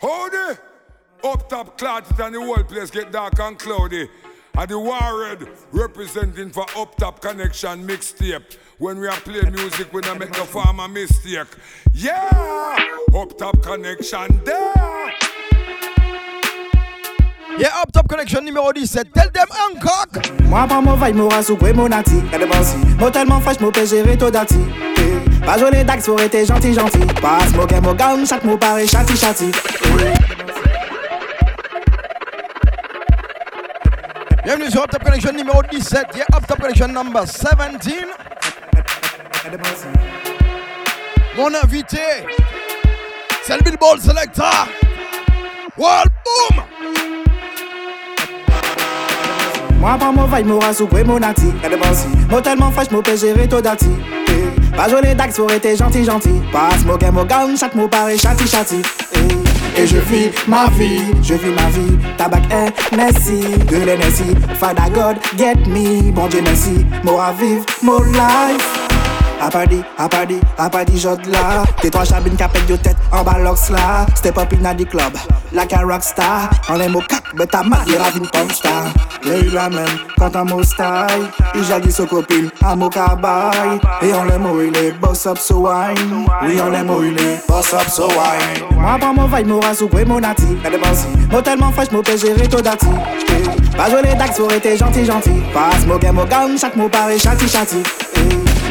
Howdy! Up top clouds and the whole place get dark and cloudy. And the Warred representing for Up Top Connection mixtape. When we are playing music, we don't make the farmer mistake. Yeah! Up Top Connection there! Yeah, Up Top Connection numéro 17. Tell them Hancock! Moi, pas mon vaille, mon rassou, mon nati. Y'a des bansi. Moi, tellement fâche, mon pêche, tout dati. Eh. Pas jouer les dax, faut être gentil, gentil. Passe, mon game, mon gamme, chaque mot paraît chati, chati. Bienvenue sur Top Connection numéro 17. Yeah, Top Connection number 17. Mon invité, c'est le Billboard Selector. World Boom! Moi, pas mon vaille, mon rassou, mon nati. Moi, tellement fâche, mon tout dati. Pas jouer les dax, faut être gentil, gentil. Game, mon gamme, chaque mot paraît chati, chati. Eh, et je vis ma vie, je vis ma vie. Tabac est Messi, de l'Enessi. Father God, get me, bon Dieu merci. Moi à vivre, mon life. A party, a party, a party jod la T'es trois chabines qui appellent yo tête en bas l'ox là. Step up in the club, like a rockstar. On aime au cac, mais ta mal, il ravine pop star. Y'a eu la même quand un mot style. Il jadis aux copines, à mon cabaye. Et on l'aime où il est, boss up so wine. Oui on l'aime où il est, boss up so wine. Moi pas mon vibe, mon rassou, mon nati Y'a des bansi, moi tellement fraîche, mon pêche, j'ai tout dati Pas jouer les dax, faut être gentil, gentil. Passe mon game, mon gamme, chaque mot paraît chati, chati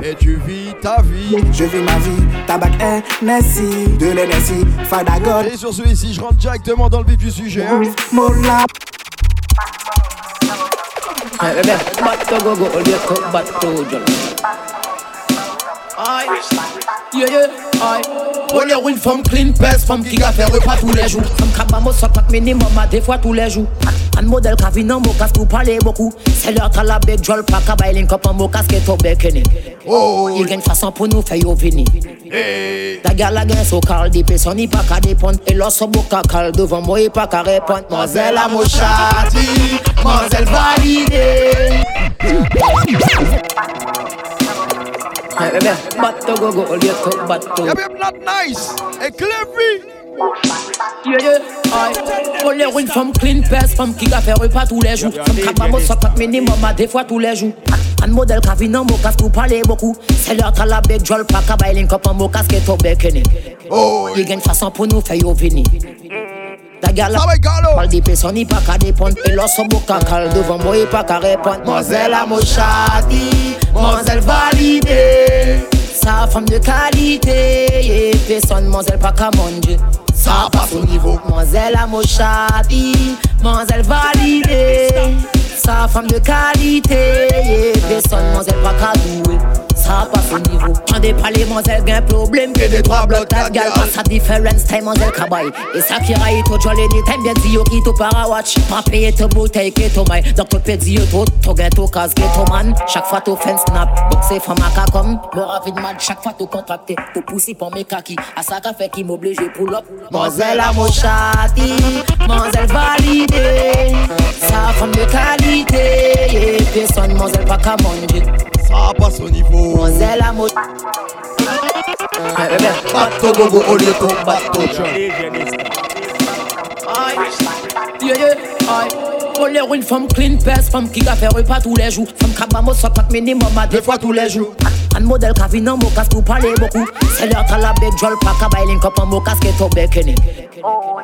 Et tu vis ta vie. Je vis ma vie, tabac est Messi, de l'Enessi, Fada God. Et sur celui-ci, je rentre directement dans le vif du sujet. Hein. Mola. Go go. Aïe, yeah yeah, aïe. On est une femme clean, pèse, femme qui a fait repas tous les jours. Femme qui a pas mon minimum à des fois tous les jours. Un modèle qui a vu dans mon casque pour parler beaucoup. C'est l'heure à la big jol, pas qu'à bailler une cop en mon casque et au bekeni. Oh, Il gagne façon pour nous faire yo vini. hey. La gare la gagne so cal des personnes n'y pas qu'à dépendre. Et lorsque mon cacal devant moi, pas qu'à répondre. Mademoiselle à mon chati, mademoiselle validée. Hey, bébé, batte go go, au lieu que batte Yeah, babe, not nice. Et clever. Yeah, yeah, aïe. On est une femme clean, pèse, femme qui a fait repas tous les jours. Femme qui a pas mon sac minimum à des fois tous les jours. Un modèle qui a vu dans mon casque pour parler beaucoup. C'est l'heure à la big jol, pas qu'à bailler une cop en mon casque et au bekeni. Oh, Il gagne façon pour nous faire yo vini. Mm. La gare la Ça va, Galo. parle des personnes, pas qu'à dépendre. Et lorsque mon cacal devant moi, pas qu'à répondre. Mademoiselle à mon chati, mademoiselle validée. Sa femme de qualité, personne, mademoiselle pas qu'à manger. Ça passe au niveau. Mademoiselle à mon chati, mademoiselle validée. Sa femme de qualité, personne, mademoiselle pas qu'à douer. Ça passe au niveau. Quand des palais, mademoiselle, gain problème. Et des trois blocs, ta gueule, passe à différence, time, mademoiselle, kabaye. Et ça qui raille, tout jolé, ni time, bien dit, yo, qui tout para watch. Pas payer te bouteille, qui tout maille. Donc, tu peux dire, tout, tout gain, tout casse, qui tout man. Chaque fois, tu fais un snap. Boxer, femme à comme. Le rapide man, chaque fois, tu contracté. Tu pousses pour mes kaki. À ça, qu'a fait qui m'oblige, pull up. Mademoiselle à mon chati, validée. Sa femme de qualité, et personne, mademoiselle, pas qu'à manger. Ça passe au niveau. Mademoiselle à mon. Bateau gogo au lieu que bateau yeah, yeah, aïe. On est une femme clean, pèse, femme qui a fait repas tous les jours. Femme qui a pas mon minimum à deux fois tous les jours. Un modèle qui a vu dans mon casque pour parler beaucoup. C'est l'heure à la big jol, pas qu'à bailler une cop en mon casque et au bekeni.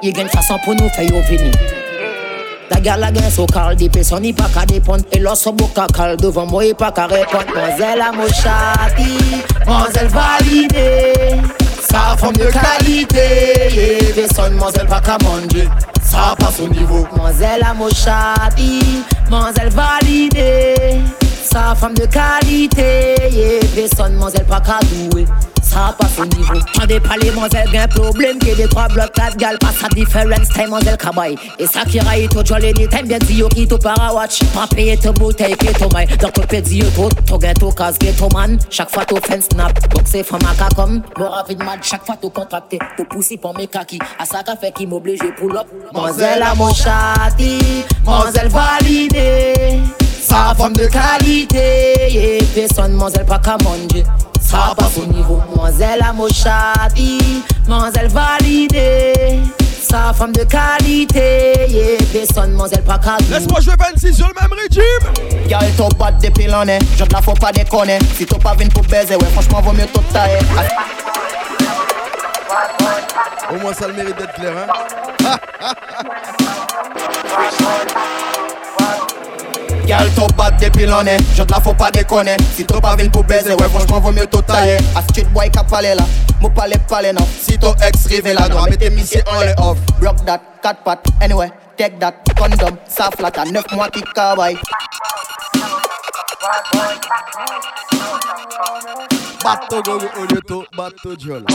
Il gagne façon pour nous faire yo vini. La la gagne so cal des personnes n'y pas qu'à dépendre. Et lorsque mon cacal devant moi, il pas qu'à répondre. Mademoiselle à mon chati, mademoiselle validée. Sa femme de qualité, et personne, mademoiselle pas qu'à manger. Ça passe au niveau. Mademoiselle à mon chati, mademoiselle validée. Sa femme de qualité, et personne, mademoiselle pas qu'à douer. Passe au niveau. Quand des palais, mademoiselle, gain problème. Que des trois blocs, quatre gales, passe à différence, time, mademoiselle kabaye. Et ça qui tout jolé, ni time, bien dit, yo, qui tout para watch. Pas payer te bouteille, qui tout maille. Donc, tu peux dire, tout, tout gain, tout casse, qui tout man. Fois, tu fais un snap. Boxer, femme à comme. Le rapide man, chaque fois, tu contracté. Tu pousses pour mes kaki. À ça qu'a fait qui m'oblige, pull up. Mademoiselle à mon chati, mademoiselle validée. Sa femme de qualité, et personne, mademoiselle pas manger. Ça passe au niveau. Mademoiselle chati, mademoiselle validée. Sa femme de qualité, yeah. Personne, mademoiselle, pas qu'à Laisse-moi jouer 26 sur le même régime. Gal top bat depuis l'année, je la faut pas déconner. Si t'as pas venu pour baiser, ouais, franchement, vaut mieux tout tailler. Au moins, ça le mérite d'être clair, hein. Gal top bat depuis l'année, je te la faut pas déconner. Si t'as pas venu pour baiser, ouais, franchement, vaut mieux tout tailler. A street boy cap palais là, mon palais palais non. Si ton ex rivé là, doit mettre mes on les off. Rock that, cat pat, anyway, take that, condom, ça flat à 9 mois qui cabaye. Bato gogo oneto, bato jol.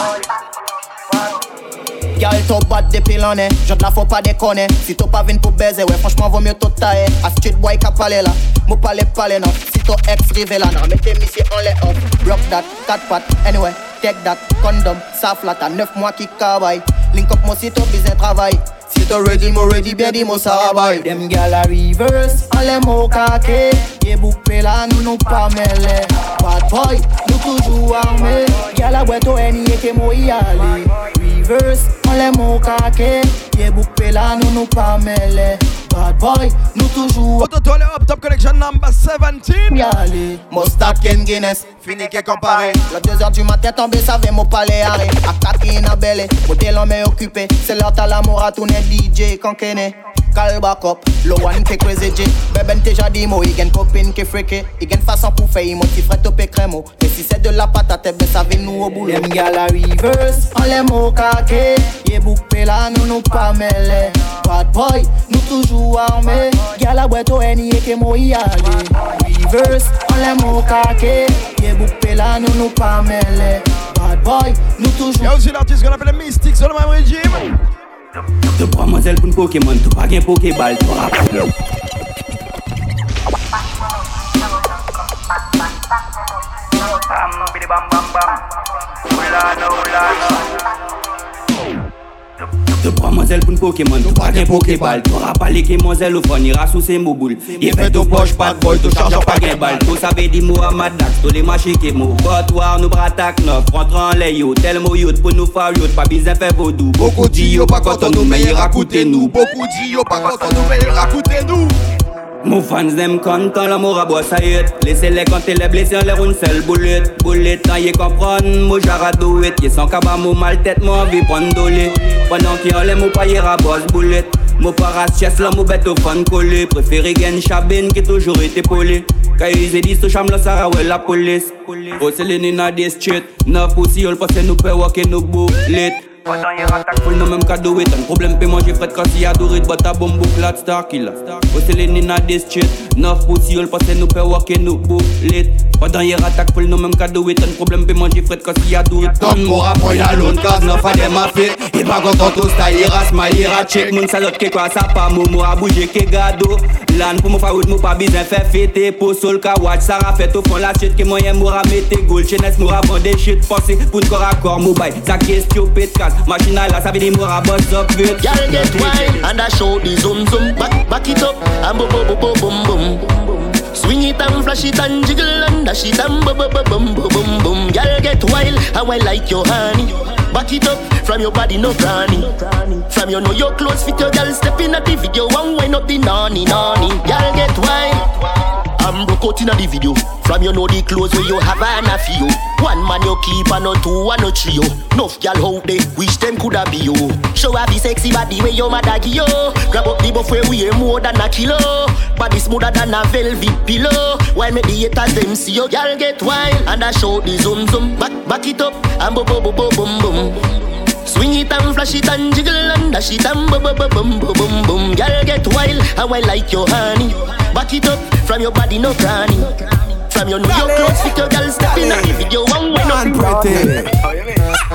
Gal top bat depuis l'année, je te la faut pas déconner. Si t'as pas venu pour baiser, ouais, franchement, vaut mieux tout tailler. A street boy cap palais là, mon palais palais non. Si ton ex rivé là, non, mettez mes on les off. Rock that, cat pat, anyway, take that, condom, ça flat à 9 mois qui cabaye. Link up, moi, si t'as besoin travail. Si t'as ready, moi ready, moi ça rabaille. Dem gal a reverse, les mots kake. Yé bouclé là, nous nous pas mêlés. Bad boy, nous toujours armés. Gal a au eni et que moi y. Reverse, en les mots kake. Yé bouclé là, nous nous pas mêlés. Bad boy, nous toujours Auto toile up top connection number 17. y aller. Mostat Ken Guinness, fini qui comparé. La 2h du matin tombé, ça fait mon palais arrêt. A kaki na belle, modèle en main occupé. C'est l'heure t'as l'amour à tourner DJ kankene. Call back up, lo one qui crazy Beben t'es jadi mo, igen copine qui friqué. Igen façon pour faire, mon petit frère topé crème. Et si c'est de la patate, ben ça vient nous au boulot. Dem gal a reverse, en les mots kake. Yé bouclé là, nous nous pas mêlés. Bad boy, nous toujours armés. Gal a boîte au eni et que moi y aller. Reverse, en les mots kake. Yé bouclé là, nous nous pas mêlés. Bad boy, nous Y'a toujours aussi l'artiste qu'on appelle Mystique sur le même régime. Te pwa manzel pou n Pokemon, te pa gen Pokeball, to rap. bam bam bam. Ulana ulana. Demoiselle pour un Pokémon, tu pas un Pokéball. T'auras pas les demoiselles au fond, ira sous ses moboules. Il fait ton poche, pas de boy, tu charges pas gain balle. Tout ça veut dire Mohamed Dax, tous les machins qui mou. Botoir, nous bratak neuf, rentre en layo. Tel mot yacht pour nous faire yacht, pas besoin faire vaudou. Beaucoup dit yo pas content nous, mais il racoute nous. Beaucoup dit yo pas content nous, mais il racoute nous. Mon fans them content l'amour à bois ça y est Laissez-les compter les blessés en l'air une seule boulette. Boulette quand y comprendre. Moi j'aradouette Y'a sans cabas mon mal tête moi envie prendre dolé Pendant qu'il y a les mots pas y boss boulette. Mon paras chess là mon bête au fan Préféré gagne chabine qui toujours été poli. Quand ils ont dit ce chambre là ça ouais la police. Oh c'est les nina des street Neuf aussi on le passe nous peut walker nos boulettes Full no même cadeau et un problème peut manger fret quand il y a doré but a bombe bouclat star killer Au c'est les nina des street Neuf passé nous peut walker nous boulet Pendant hier attaque full no même cadeau et un problème peut manger fret quand il y a doré Donne mon rapport y'a l'autre case neuf à des mafés Et pas content tout style ira check Moun salope que quoi ça pas momo a bouger que gado. Lan pour mon faout mou pas besoin faire fêter Pour sol ka watch ça ra fait au fond la shit Que moyen moura mette gold Chenes moura vendre des shit Pensez pour corps à corps mobile Ça question pète casse La ça veut dire moura boss up vite Y'all get wild and I show the zoom zoom. Back, back it up and boom boom boom boom boom Swing it and flash it and jiggle and dash it and boom boom boom boom boom boom Y'all get wild how I like your honey. Back it up from your body no granny. From you know your clothes fit your girl step in at the video One wind up the nanny nanny. Y'all get wild I'm broke out inna the video. From you know the clothes where you have and a few. One man you keep and no two and no trio. Nuff gal out there, wish them coulda be you. Show her the sexy body where your mother give you. Grab up the buff where we are more than a kilo. Body smoother than a velvet pillow. While me the haters them see you, gal get wild and I show the zoom zoom. Back back it up and boom boom boom boom boom. Swing it and flash it and jiggle and dash it and boom boom boom boom boom boom. Girl get wild, how I like your honey. Back it up from your body no granny. From your know your clothes fit your girl step in the video way Man no pretty.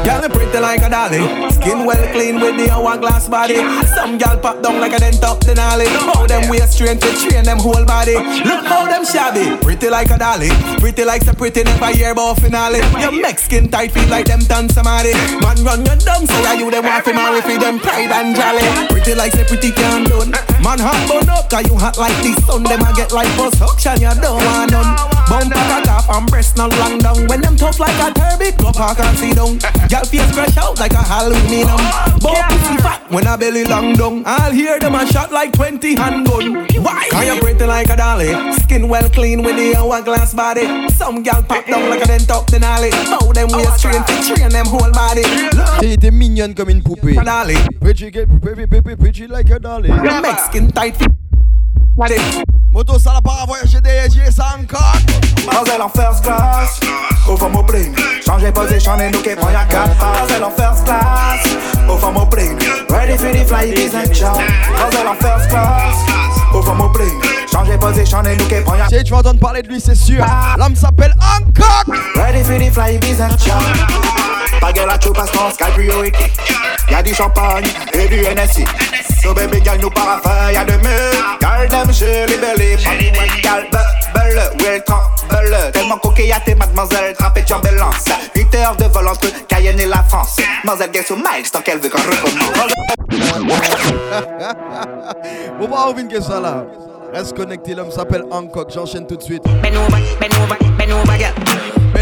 Girl pretty like a dolly. Skin well clean with the hourglass body. Some gal pop down like a dent up the nolly. How them waist train to train them whole body. Look how them shabby. Pretty like a dolly. Pretty like so pretty never hear about finale. Your Mexican tight feel like them done somebody. Man run your dumb so you them want to marry for them pride and jolly. Pretty like say pretty can done. Man hot bun up cause you hot like the sun. Them a get like bus suction you don't want none. Bump like a top and breast not long down. When them tough like a turbid, go park and sit down. Girl face scratch out like a Halloween. Oh, Bump pussy fat when I belly long down. I'll hear them a shot like 20 handgun. Why? Cause you pretty like a dolly. Skin well clean with the hourglass body. Some gal pop down like a dent up the alley. Bow oh, them oh, waist straight to train them whole body. T'es mignonne comme une poupée. Dolly. Pretty, pretty, pretty, pretty like a dolly. Mexican tight fit. Moto ça la part à voyager des ça encore. Mademoiselle en first class, au fond mon bling. Changez position et nous qui prend y'a 4 Mademoiselle en first class, au fond mon bling. Ready for the fly business job. Mademoiselle en first class, au fond mon bling. Changez position et nous qui prend y'a Si tu vas entendre parler de lui, c'est sûr. L'homme s'appelle Hancock. Ready for the fly business job. Gueule à sky priorité. Y'a du champagne et du NSC. So baby girl nous parafin, y'a de mieux. Girl them joli belly. Girl belle, well belle. Tellement coquillate mademoiselle, trappée turbulence. 8 heures de vol entre Cayenne et la France. Mademoiselle guess au miles tant qu'elle veut qu'on recommence. Bon bah on vient ça là. Reste connecté, l'homme s'appelle Hancock, j'enchaîne tout de suite. Ben over, ben over, ben over, girl.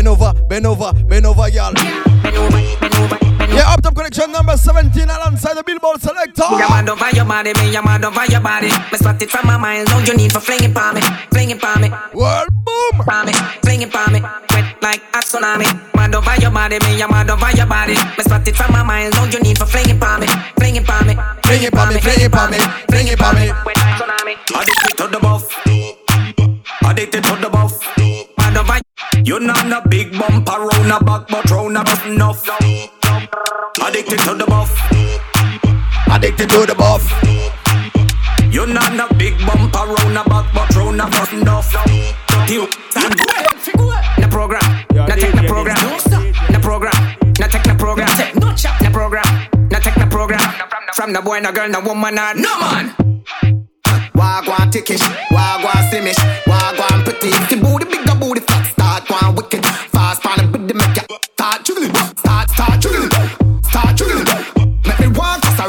Ben over, ben over, ben over, girl. Ben over, ben over, ben over. Yeah, up top connection number 17 alongside the Billboard selector. You're mad over your body, me, you're mad over your body. Me spot it from my mind, don't you need for flinging for me, flinging for me. World boom. For me, flinging for me, wet like a tsunami. Mad over your body, me, you're mad over your body. Me spot it from my mind, don't you need for flinging for me, flinging for me, Fling it for me, fling it for me, fling it for me. Wet like tsunami. Addicted to the buff. Addicted to the buff. Mad over You not a big bumper round a back, but round a bus enough. Addicted to the buff. Addicted to the buff. You not a big bumper round a back, but round a bus enough. You stand the program, the program, the program, the program, no chop the program, the program. From the boy, no girl, no woman, no no man. Wagwan tickish, wagwan simish, wagwan pretty. The booty start start jiggling, start jiggling. Make me walk cause I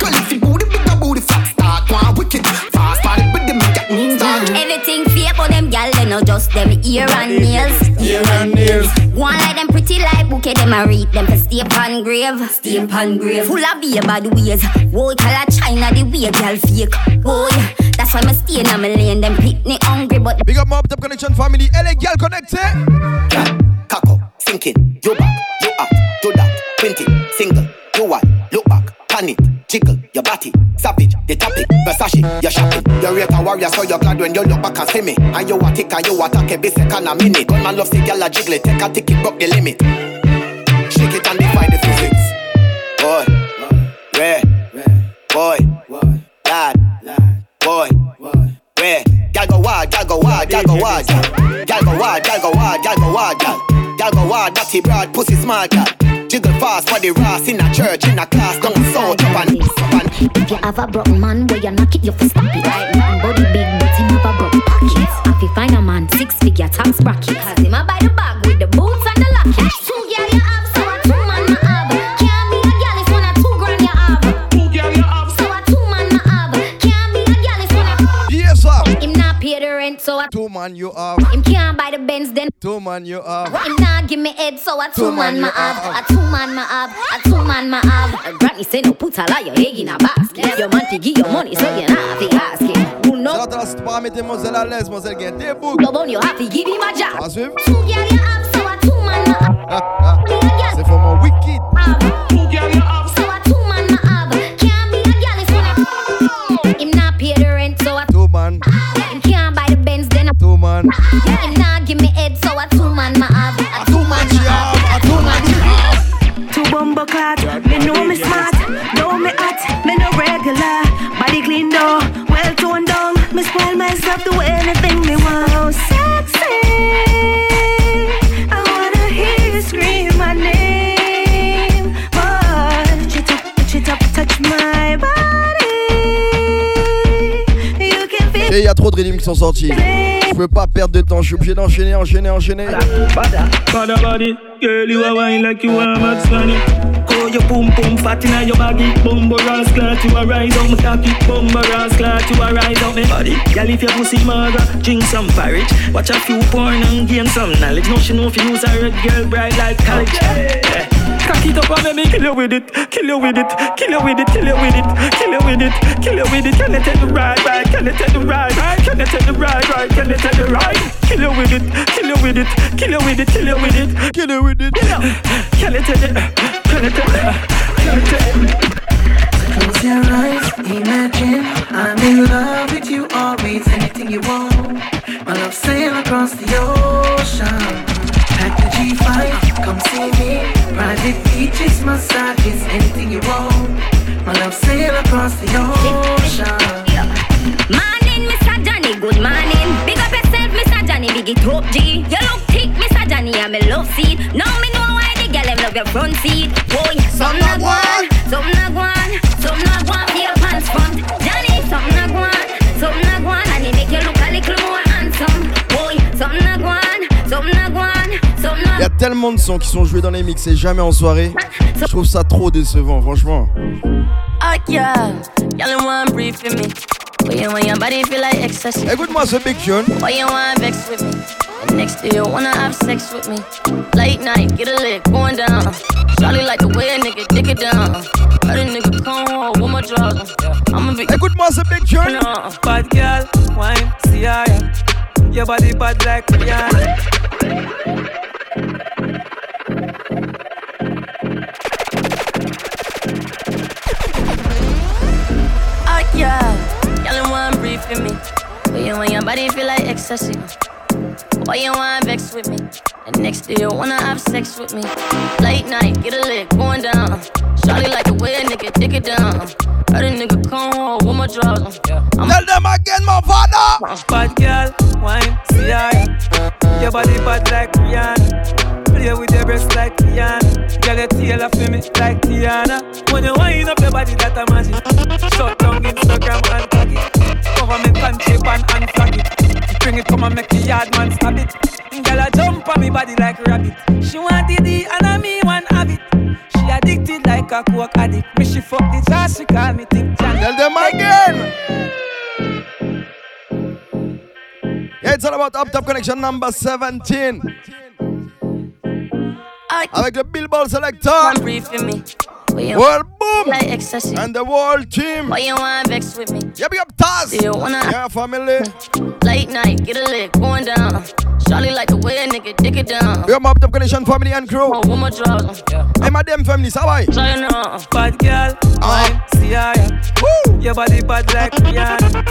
girl if the booty bigger booty fat, start one wicked. Fast pan and bid make ya start. Everything fear for them gal, they know just them ear and nails. Ear and nails. One like them pretty like bouquet, them a read them for stay pan grave. Stay pan grave. Full of beer bad ways. Boy, color China, the way gal fake. Boy, that's why me stay in my lane. Them picnic hungry, but Big up my up top connection family. LA girl connected. Girl, cock up, thinking, you back, you up, do that, twenty, single, you what, look back, pan it, jiggle, your body, savage, the topic, Versace, you're shopping, you're a warrior, so you're glad when you look back and see me, and you a tick and you attack every second a minute, gunman love see gyal a jiggle, take a ticket, broke the limit, shake it and defy the physics, boy, rare, boy, lad, boy, rare, gyal go wild, gyal go wild, gyal go wild, gyal. Go wild, gyal go wild, gyal go wild. Y'all go wild, dirty broad, pussy smart, girl. Jiggle fast, for the ras in a church, in a class, down south, up and up and if you have a broke man, where you knock it, you fi stop it. Right, man, body big, but him have a broke pocket. If you find a man six figure tax bracket, cause him a buy the bag with the boots and the locket. Two girl you have, so a two man ma have. Can't be a girl if one a two grand you have. Two girl you have, so a two man ma have. Can't be a girl if one a Yes, sir. him not pay the rent, so a Two man you have. him can't buy the Benz, then Two man you have. him not give me head, so a two, man, ma have. A two man ma have. A two man ma have. A granny say no put a lot your egg in a basket. Your man to give your money, so you not have to ask him. Who know? Shout out à mettre mademoiselle à l'aise, mademoiselle gagne des boucles. Love on you have to give him a job. À suivre. Two girl you have, so a two man ma have. Be C'est for mon wicked. Ah. Two girl you have, so a two man ma have. Can't be a girl if one a him not pay the rent, so a Two man, him can't buy the Benz, then a two man. him not Et il y a trop de rythmes qui sont sortis. Je peux pas perdre de temps, je suis obligé d'enchaîner, enchaîner, enchaîner. Body. Oh, your boom boom fat inna your baggy, bumbo ass clot you a rise up me cocky, bumbo ass clot you a rise up me body. Girl, if your pussy maga, drink some porridge, watch a few porn and gain some knowledge. No, she know if you use a red girl bright like college. Yeah. Cock it up and let me kill you with it, kill you with it, kill you with it, kill you with it, kill you with it, kill you with it. Can you take the ride, right? Can you take the ride, right? Can you take the ride, right? Can you take the ride? Kill you with it, kill you with it, kill you with it, kill you with it, kill you with it. Can you take it? Can you take it? Can you take it? Close your eyes, imagine I'm in love with you always, anything you want. My love sail across the ocean. Pack the G5, come see me. Private beaches, massages, anything you want. My love sail across the ocean. Morning, Mr. Johnny, good morning. Big up yourself, Mr. Johnny, big it up, G. You look thick, Mr. Johnny, I'm a love seat. Now me know why the girl them love your front seat. Oh, yeah, some not one, tellement de sons qui sont joués dans les mix et jamais en soirée. Je trouve ça trop décevant, franchement. Oh. Écoute-moi ce big tune. Why you want vex with me? And next day you wanna have sex with me. Late night, get a lick, going down. Charlie like the way a nigga dick it down. Let a nigga come home with my drugs. I'ma be. Écoute-moi ce big tune. Bad girl, wine, see ya. Your body bad like Rihanna. In one brief with me. When you want your body feel like ecstasy. Why you want vex with me? And next day you wanna have sex with me. Late night, get a lick, going down. Charlie like the way a nigga dick it down. Let a nigga come home with my drugs. I'm Tell them again, my father. Bad girl, wine, see ya. Your body bad like Rihanna. Play with your breasts like Rihanna. Girl, tail me like Tiana. When you wind up your body, that a magic. Shut down Instagram and tag it. Cover me and it. Bring it, come and make the yard man stab it. Girl, I jump on me body like rabbit. She and I me have it. She addicted like a coke addict. Me she fuck the jazz, she call me Janet. Tell them again. Yeah, it's all about Up Top Connection number 17. Avec le Billboard Selector. One brief me. When you World Boom. like ecstasy. And the world team. Why you want vex with me? Big up Taz. Do you wanna Yeah, family. late night, get a lick, going down. Charlie like the way a nigga dick it down. We are Up Top Connection family and crew. Oh, with my drugs. Hey, my damn family, ça va? So you know. Bad girl, ah. wine, see ya. Your body bad like Rihanna.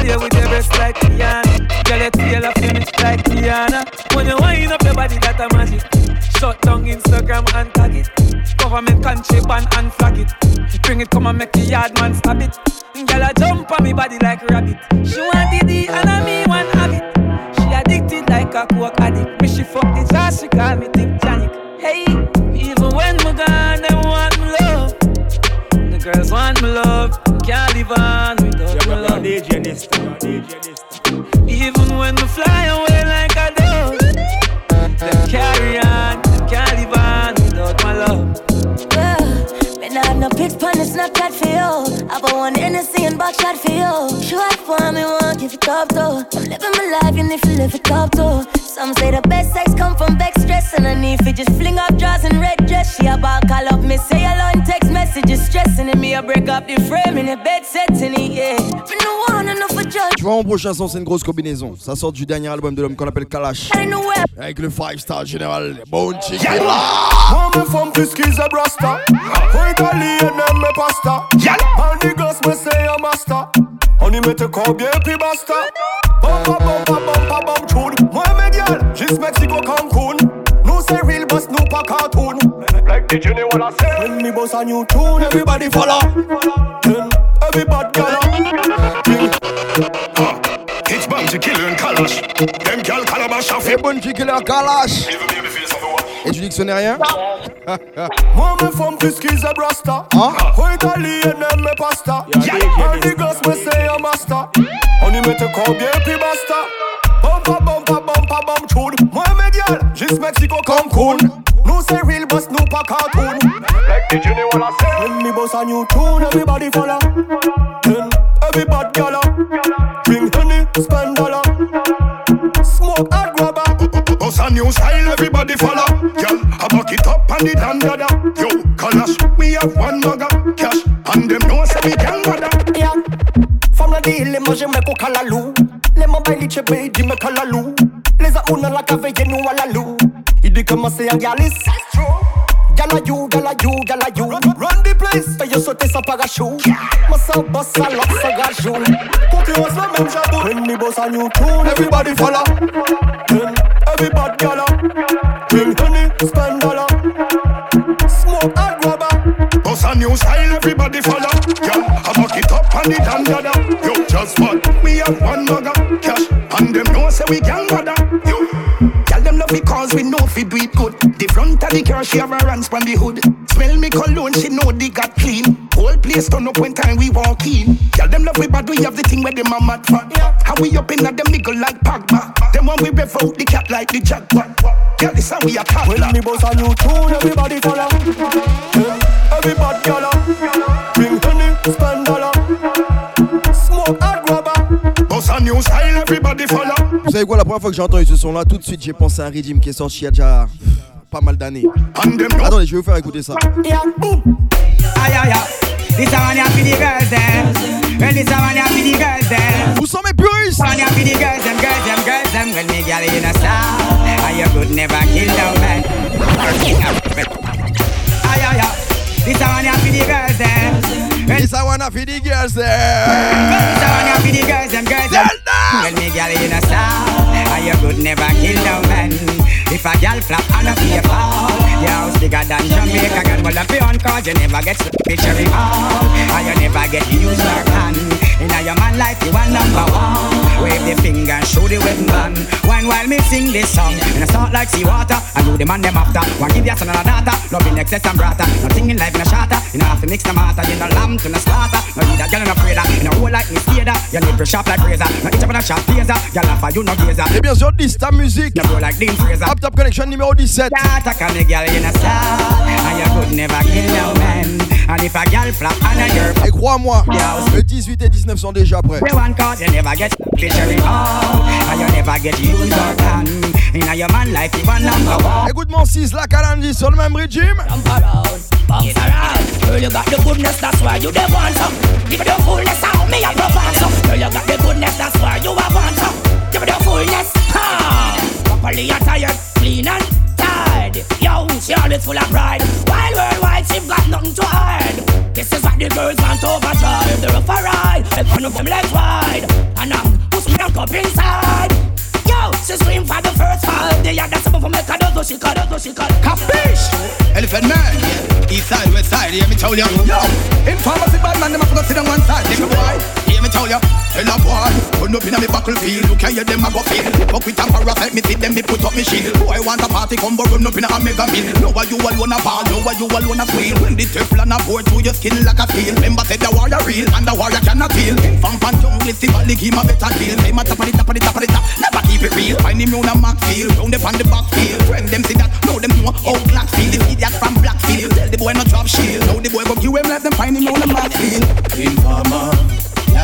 Play with your breasts like Rihanna. Girl, your tail off me like Rihanna. When you wind up your body, that a magic. Shut down Instagram and tag it. Cover me country pan and flag it. Bring it, come and make the yard man stab it. Girl, I jump on me body like rabbit. She want the D and I me one have it. She addicted like a coke addict. Me she fuck the jazz, she call me Tip Janik. Hey, even when me gone, them want me love. The girls want me love. Can't live on without me love. Even when me fly away like a dove, them carry on. Them can't live on without my love. Yeah, me not have no pics on the Snapchat for you. I want one Hennessy for you. Show I for me, won't give it up though. I'm living my life, and if you live it up though. Some say the best sex come from back stress, and I need to just fling up drawers and red dress. She about call up me, say alone text messages, stressing and me. I break up the frame in the bed setting it, yeah. Me no want enough for mon prochain c'est une grosse combinaison. Ça sort du dernier album de l'homme qu'on appelle Kalash. Avec le 5 star général Bone Chicken. Moi me femme puisqu'ils est brasta Pour Italie aime me pasta. And the gosse me say a master On y mette combien puis basta. Bumpa bumpa bumpa bum tune Moi me gyal, juste Mexico Cancun. Nous c'est real boss, nous pas cartoon. Like did you know what I say? When me boss a new tune, everybody follow. Then everybody It's bounty killer and Kalash. Them gal calabash off Et Kalash. Tu dis que ce n'est rien? Moi me femme puisqu'ils est brasta. Pour Italie aime me pasta. And the gosse me say a master. On y mette combien puis basta Bumpa bumpa bumpa bum tune Moi me gyal, juste Mexico Cancun Nous c'est real boss, nous pas cartoon. Like Did you know what I say? When me boss a new tune, everybody follow. Then everybody gala. Spend dollar. Smoke and grabber. Boss a new style, everybody follow. Girl, I back it up and it and dada. Yo, Kalash, we have one bugger cash, and them know say we can bother. Yeah. From la deal, moi j'aime qu'on calalou. Les mobiles, tu peux dire me calalou. Les amours la cave, y'a nous à la lou. Il dit comment c'est un galis. Gala you, gala you, gala you. Run, run Fais yo sauter sans parachute. Moi sans boss, ça lock, ça gajou. Concurrence la même jabou. When me boss a new tune, everybody follow. Then everybody gala. Bring honey, spend dollar. Smoke and grabber. Boss a new style, everybody follow. Girl, I back it up and it and dada. Yo, just what? We have one bugger cash, and them know say we can bother. Because we know fi do it good. The front of the car she have a runs from the hood. Smell me cologne, she know they got clean. Whole place turn up when time we walk in. Tell them love we bad, we have the thing where them a mad for. How we up in at them nigga like Pogba. Them when we rev out the cat like the jaguar. Girl, this how we a talk. When me boss a new tune, everybody follow. Then everybody gala. Bring honey, spend dollar. New style, everybody follow. Vous savez quoi, la première fois que j'ai entendu ce son-là, tout de suite j'ai pensé à un régime qui est sorti il y a déjà pas mal d'années. Attendez, je vais vous faire écouter ça. Yeah. This a one here for the girls them. Well, this a one here for the girls them. Où sont mes puristes? One here for the girls them, girls them, girls them. Well, me girl in a star. And you could never kill no man. Aïe aïe aïe. This a one here for the girls them. This a one for the girls there. this a one here for the girls them, girls them. Well, me girl in a star. And you could never kill no man. If a girl flap on a paper, your house bigger than Jamaica. Girl, well, if you on cause you never get cherry all. And you never get used or can. In a your man life, you are number one. Wave the finger show the wedding band. One while me sing this song, and I sound like seawater. I know the man them after. One give you son and a daughter. Love in excess and brata. Nothing in life in a shatter. You know have to mix the matter. You know lamb to the slaughter. No need a girl in a freda. You know whole like me skater. You need to sharp like razor. No itch up in a sharp laser. Girl off you no gazer. Et bien sûr, 10 ta musique. You blow like Dean Fraser. Up Top Connection numéro 17. Yeah, take a me girl in a star. And you could never kill no man. And if a girl flap on a girl. Et crois-moi, le 18 et 19 sont déjà prêts. The one cause you never get fishery all And you never get used or done In a your man life you are number one Écoute mon 6, la Kalandi sur le même régime. Jump around, bounce around. Girl, you got the goodness, that's why you the want some. Give me the fullness, how me I provide some. Girl, you got the goodness, that's why you a want some. Give me the fullness, ha. Properly attired, clean and tidy. Yo, she always full of pride. While worldwide, she got nothing to hide. This is what the girls want to overdrive. They're up a ride, and one of them legs wide. And I'm push me up inside. Yo, she scream for the first five. The other seven for make a dozo, she cut, dozo, she cut. Capiche? Elephant man, yeah. East side, west side, hear me tell you. Yo, in pharmacy bad man, them have to go sit on one side. Them boy, me tell you. Tell a boy, put up in a me battlefield. Look here, them a go feel. Fuck with them parasite, me see them, me put up me shield. Boy want a party, come but run up in a mega meal. Know why you alone a ball, know why you alone a squeal. When the Teflon a pour through your skin like a steel. Remember said the warrior real, and the warrior cannot kill. From fan jungle, see Valley, give him a better deal. Say my top of the top of the top of the top, never keep it real. Find him on a Mac field, round up on the back field. Friend them see that, know them know how black feel. The idiot from Blackfield, tell the boy no drop shield. Now the boy go give him, let them find him on a Mac field. Informer,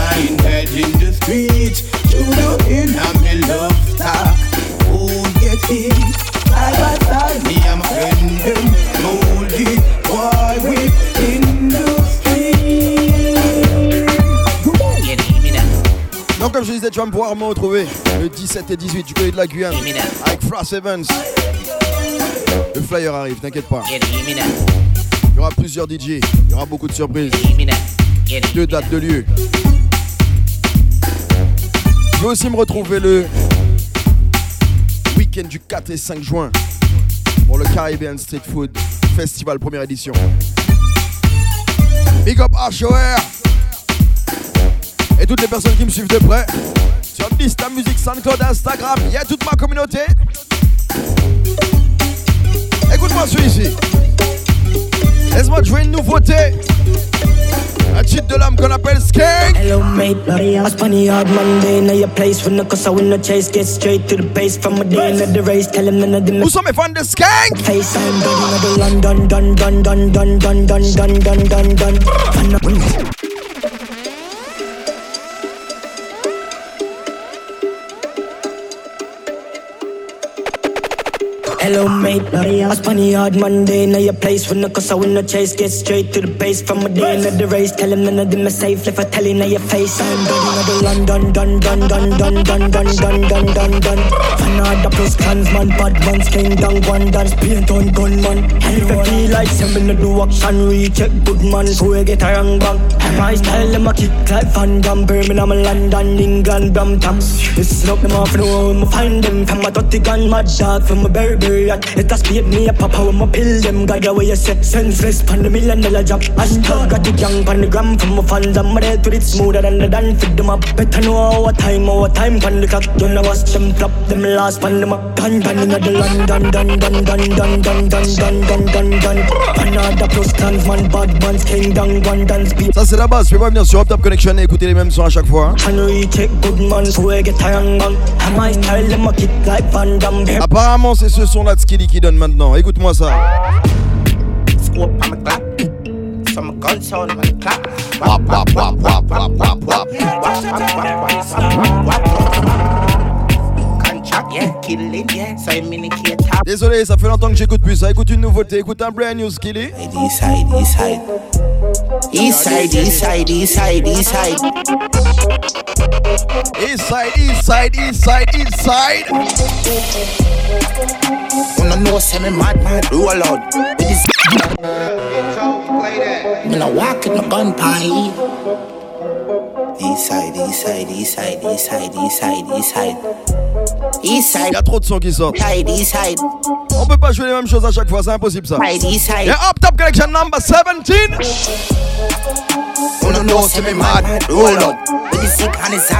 in the me friend. Donc comme je disais, tu vas me pouvoir me retrouver le 17 et 18 du côté de la Guyane avec Frost Evans. Le flyer arrive, t'inquiète pas. Il y aura plusieurs DJ, il y aura beaucoup de surprises. Deux dates de lieu. Vais aussi me retrouver le week-end du 4 et 5 juin pour le Caribbean Street Food Festival première édition. Big up HOR et toutes les personnes qui me suivent de près sur Insta Music SoundCloud Instagram. Il y a toute ma communauté. Écoute-moi celui-ci. Laisse-moi jouer une nouveauté. Un cheat de l'âme qu'on appelle Skank. Hello mate, I spun hard Monday. Now your place when the cause I win the chase. Get straight to the pace from a day in the race. Tell him none of them. Où sont mes fans de Skank? Face I'm done, the London, done, done, done, done, done, done, done, done, done, done. Hello mate, I spun hard Monday. Now your place when the cause I win the chase. Get straight to the base from a day in the race. Tell him none of them are safe. If I tell him now your face, I'm done. Now the London, done, done, done, done, done, done, done, done, done, done. Fanada plus clansman, bad man, skin down, one dance, paint on gunman. And if I feel like seven to do action, recheck good man, so we get a wrong bang. My style, them a kick like Van Damme, Birmingham, London, England, Brampton. Listen up, them off, know, i find them from a dirty gun, mad dog, from a berry period. It has paid me a papa when my pill them got away you say senseless pan the million dollar job. Hashtag got the gang pan the gram from my fans. I'm ready to it smoother than the dance. Fit them up. Better know our time, our time pan the clock. Don't know watch them flop them last pan them up. Gun pan in the London, dun dun dun dun dun dun dun dun dun dun dun. Another plus clans man, bad man's king down one dance beat. Ça c'est la base, peux pas venir sur Up Top Connection et écouter les mêmes sons à chaque fois. Can recheck good man, so we get a young bang. My style them a kick like Van Damme. Apparemment c'est ce son son là de Skilly qui donne maintenant. Écoute-moi ça. Désolé, ça fait longtemps que j'écoute plus ça. Écoute une nouveauté, écoute un brand new Skilly. Inside, inside, inside, inside. Wanna know what's happening, mad, mad, do a lot. It is. Me no walk in the gun pie. Il y a trop de sons qui sortent. On peut pas jouer les mêmes choses à chaque fois, c'est impossible ça. Et Up Top Connection number 17. Oh no no, see me mad, roll up. When you sick and it's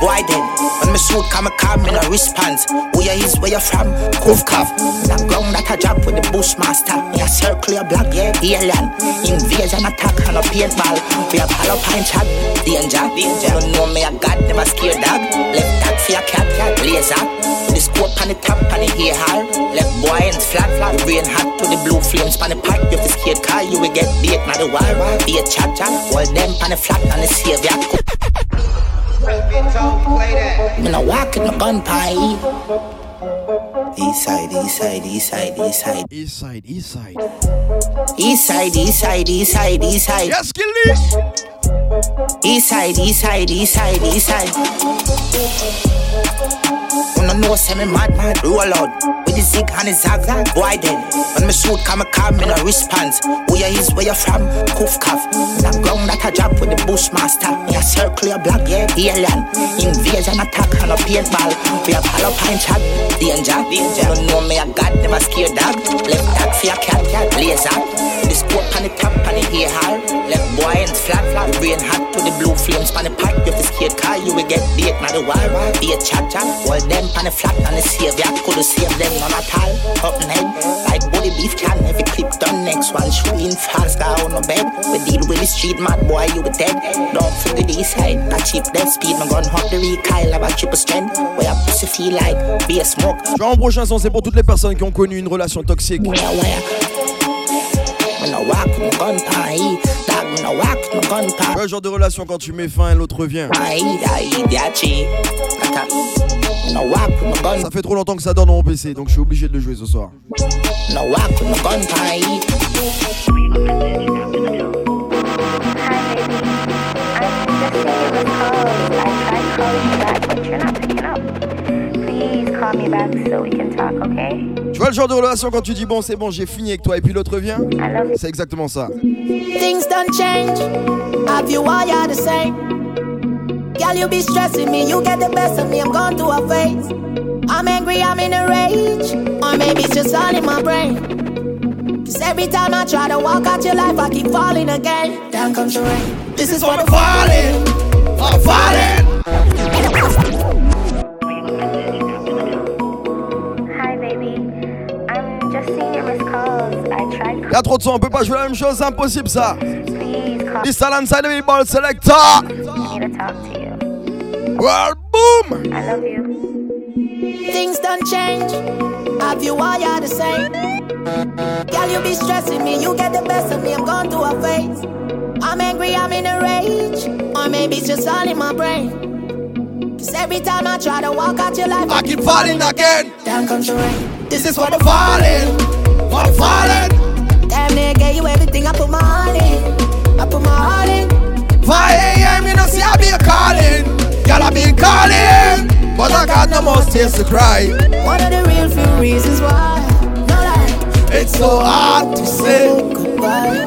why then? When me shoot, come a calm, in a response Where you is, where you from, cove calf That ground that a drop with the bushmaster. Me a circle, black, yeah, alien. Invasion, attack, and a paintball. We a hollow pine shot, danger danger. You know me a god, never scared dog. Left tag for your cat, cat, laser. The scope on the top, on the hair hall. Left boy and flat, flat, rain hot to the blue flames. On the pipe, you fi scared car, you will get beat, not the wall. Be a chat, chat. All them on the flat, on the savior. Me no walk in my gun pie. East side, east side, east side, east side. East side, east side. East side, east side, east side, east side. Yes, Gilly. East side, east side, east side, east side. Wanna know say me mad mad roll out with the zig and the zag zag. Boy then when me shoot come a car me no response. Who you is where you from? Kuf kaf. That ground that I drop with the bushmaster. Me a circle your block yeah alien. Invasion attack and a paintball. We have hollow pine chat danger. Danger. You know me a god never scared dog. Left tag for your cat cat laser. The scope on the top on the hair hall. Left boy and flat flat brain hot to the blue flames on the pipe. You fi scared car you will get beat. Now the wall be a chat chat. All them on the flat on the savior could save them none at all. Up neck like body beef can every clip done next one shooting fast down on bed. We deal with the street mad boy you be dead. Don't the east side. I cheap dead speed my gun hop the recoil about triple strength. Where your pussy feel like be a smoke. Genre, prochain son, c'est pour toutes les personnes qui ont connu une relation toxique. Quel genre de relation quand tu mets fin et l'autre vient? Ça fait trop longtemps que ça dort dans mon PC, donc je suis obligé de le jouer ce soir. Tu vois le genre de relation quand tu dis bon c'est bon j'ai fini avec toi et puis l'autre vient? C'est exactement ça. Things don't change. Have you all you're the same? Girl, you be stressing me. You get the best of me. I'm going through a phase. I'm angry, I'm in a rage. Or maybe it's just all in my brain. Cause every time I try to walk out your life, I keep falling again. Down comes the rain. This is for the falling. I'm falling. I'm just seeing your missed calls. I tried Y'a trop de son, on peut pas jouer la même chose, c'est impossible ça. Please call This alongside the ball selector. I need to talk to you. Well, boom. I love you. Things don't change. Have you all you're the same? Girl, you be stressing me. You get the best of me. I'm going through a phase. I'm angry, I'm in a rage. Or maybe it's just all in my brain. Cause every time I try to walk out your life, I keep falling again. Down comes the rain. This is for the falling. For the falling. Damn, they gave you everything. I put my heart in. I put my heart in. 5 a.m. You know, see, I be a calling. Girl, I be calling. But I got no more tears to cry. One of the real few reasons why. No lie. It's so hard to say goodbye.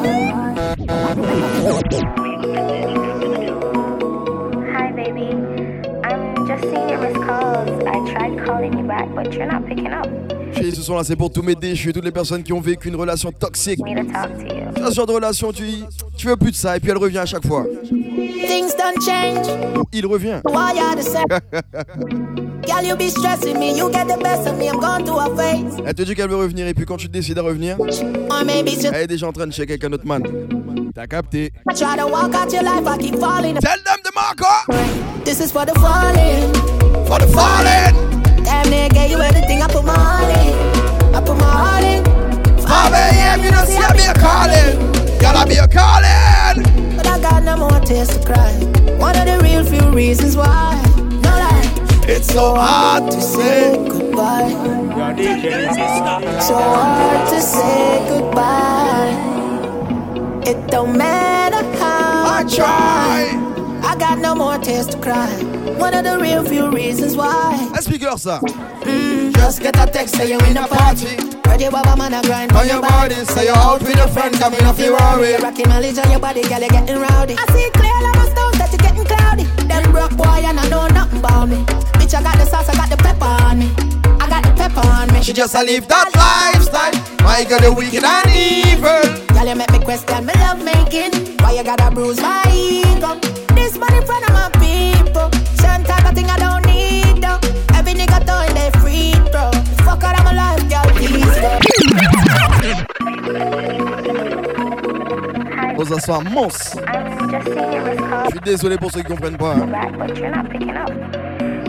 Hi, baby. I'm just seeing your missed calls. I tried calling you back, but you're not picking up. Ce soir là, c'est pour tous mes déchus, toutes les personnes qui ont vécu une relation toxique. Ce genre de relation, tu, tu veux plus de ça et puis elle revient à chaque fois. Things don't change. Il revient. Why you're the same? Girl, you be stressing me. You get the best of me. I'm going through a phase. Elle te dit qu'elle veut revenir et puis quand tu décides de revenir, Or maybe it's just elle est déjà en train de checker avec un autre man. T'as capté. I try to walk out your life. I keep falling. Tell them the marker. This is for the falling. For the falling. Damn, they gave you everything. I put my heart in. I put my heart in. 5 a.m. You know, see, I be a calling. Girl, I be a calling. But I got no more tears to cry. One of the real few reasons why. No lie. It's so hard to say goodbye. So hard to say goodbye. It don't matter how I try. I got no more tears to cry. One of the real few reasons why. Explique-leur ça. Mm, just get a text say you in a party. Heard you have a man a grind On your body, say you're out with a friend, coming off your worry. You're rocking mileage on your body, girl, you're getting rowdy. I see clear like a stone that you're getting cloudy. Them broke boy and I know nothing about me. Bitch, I got the sauce, I got the pepper on me. I got the pepper on me. She just a live that lifestyle. My God, the wicked and evil. Girl, you make me question my love making. Why you gotta bruise my ego? This money in front of my people. Certain type of thing I don't need though. Every nigga throwing their free throw. Fuck out of my life, girl, please go. Faut s'asseoir, monstre. I'm just seeing your missed Je calls. suis désolé pour ceux qui comprennent pas. hein. back, but you're not picking up.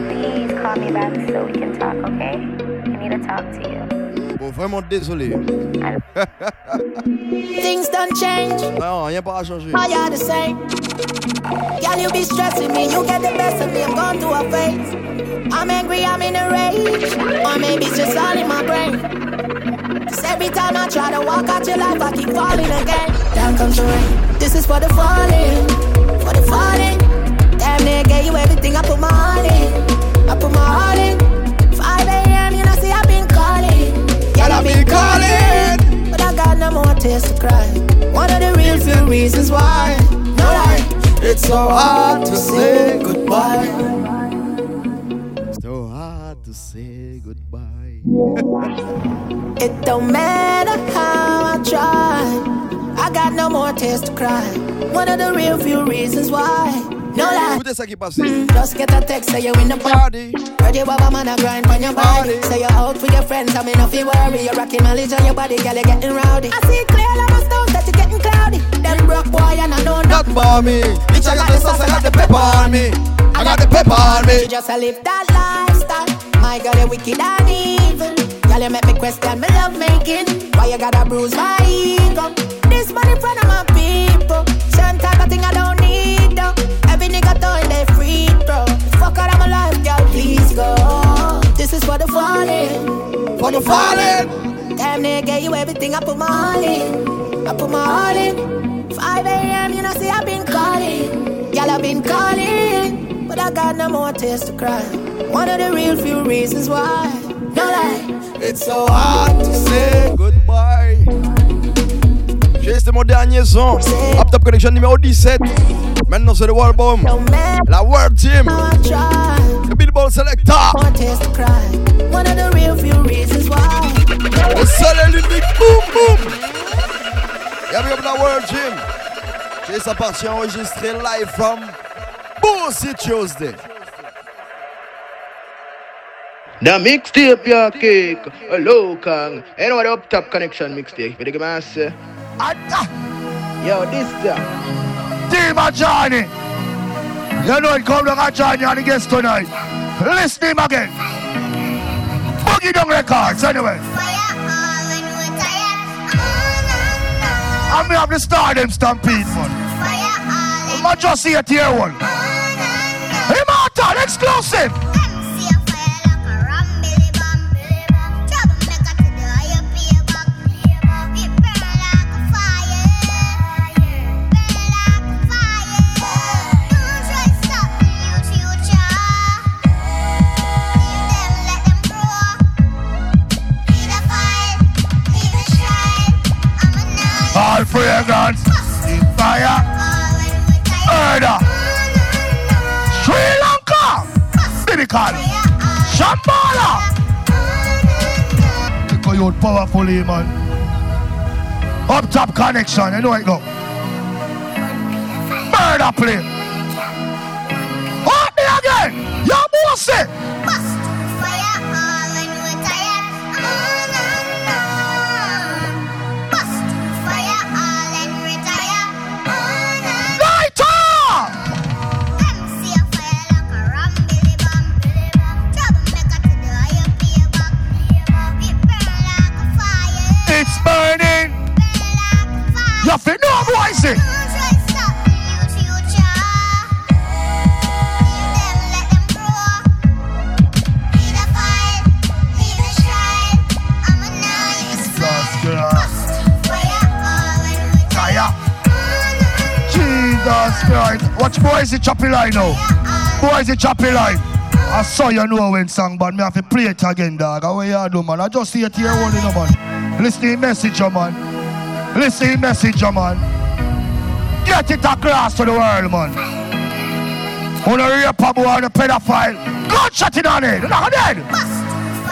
Please call me back so we can talk, okay? I need to talk to you. Bon, vraiment désolé. Things don't change. Non, rien pas à changer. All you're the same. Girl, you be stressing me. You get the best of me. I'm going through a phase. I'm angry, I'm in a rage. Or maybe it's just all in my brain. Cause every time I try to walk out your life, I keep falling again. Down comes the rain. This is for the falling. For the falling. Damn, they gave you everything. I put my heart in. I put my heart in. Been calling. But I got no more tears to cry. One of the real few reasons why. No lie. It's so hard to say goodbye. So hard to say goodbye. It don't matter how I try. I got no more tears to cry. One of the real few reasons why. No lie. Écoutez ça qui est passé. Just get a text, say you in the party. Heard you have a man a grind on your body. Say you're out with your friends, I'm in you worry. You're rocking mileage on your body, girl, you're getting rowdy. I see clear like a stone that you're getting cloudy. Them broke boy and I know Not about me. Bitch, I got the sauce, I got the pepper on me. I got the pepper on me. You just a live that lifestyle. My girl, you wicked and evil. Girl, you make me question my love making. Why you gotta bruise my ego? This money in front of my people. Certain type of thing I don't need though. Every nigga throwing their free throw. Fuck out of my life, girl, please go. This is for the falling. For the falling. Damn, they gave you everything. I put my heart in. I put my heart in. 5 a.m., you know, see, I've been calling. Y'all have been calling. But I got no more tears to cry. One of the real few reasons why. No lie. It's so hard to say goodbye. C'était mon dernier son. Up Top Connection numéro 17. Maintenant c'est le World Bomb. La World Team. Le Billboard Selector. More tears to cry. One of the real few reasons why. Le seul et l'unique. Boom boom. Bienvenue au la World Team. J'ai sa partie enregistrée live from Bossy Tuesday. The mixtape your cake, a low kang. Know what up top connection mixtape? Say? Yo, this Team of Johnny. You know it come down and join you the guest tonight. Listen him again. Boogie down records anyway. Me have the stardom stampede man. I'm just see a tier one. Immortal exclusive. Fragrance, fire, murder, Sri Lanka, biblical, Shambhala. Because you're powerfully, man. Up top connection, you know it go. Murder play. Hold me again. You're bossy. Boys the choppy line now. Boys the choppy line. I saw you know when song, but me have to play it again, dog. How you do, man? I just see it here only, no, man. Listen to message, man. Listen to message, man. Get it across to the world, man. On a rape boy on a pedophile. In on it. Eh? Not dead.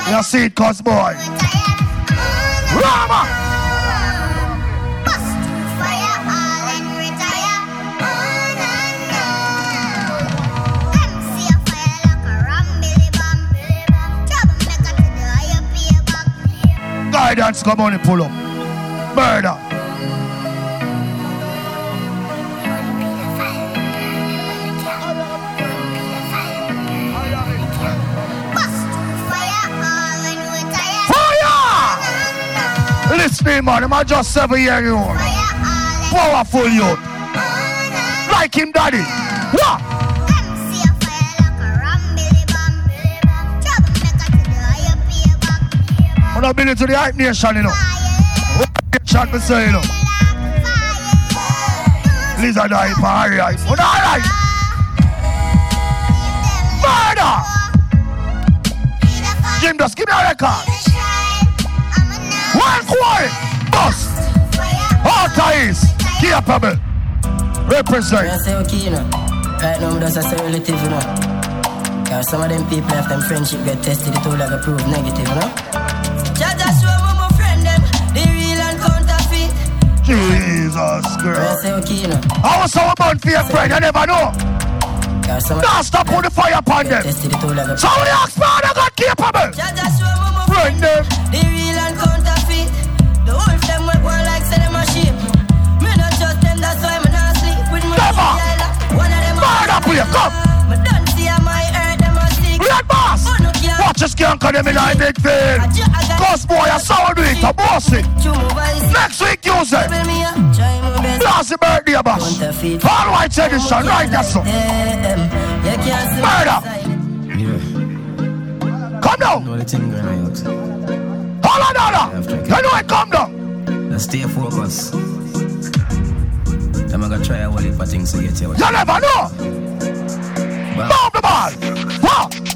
You see it, cuz boy. Rama. Guidance come on and pull up. Murder. Fire! Listen, man, I'm just seven years old. Powerful youth. Like him, daddy. What? Not been into the hype nation, you know. Chat me say, you know. Lizard hype, alright. But alright. Murder! Jim, just give me a record. One quiet. Bust. Alta is capable. Represent. I say okay, you know. Right now, I'm just a relative, you know. Cause some of them people have them friendship get tested, it all like a proof negative, you know. Jesus I Christ. say okay, you know. I was so born for your friend, you never know. Cause some of Don't stop put the fire upon them. tested, it all like a So we ask Father God capable. Jaja show me my Friend them. the real and counterfeit. The whole them work well like say them a sheep. Me not trust them, that's why me not sleep with my Never. One of them a Murder play, come. No, can't Watch us can't come them in a big field. Cause boy, I saw do it, a boss it. Next week, use it. Blast the birthday, boss. All white edition, right there, so. Murder. Come down. Know the thing going on out. Hold on, hold on. You know it, come down. Now stay focused. I'm gonna try a whole heap of things to get you. You never know. Move the ball. Wow.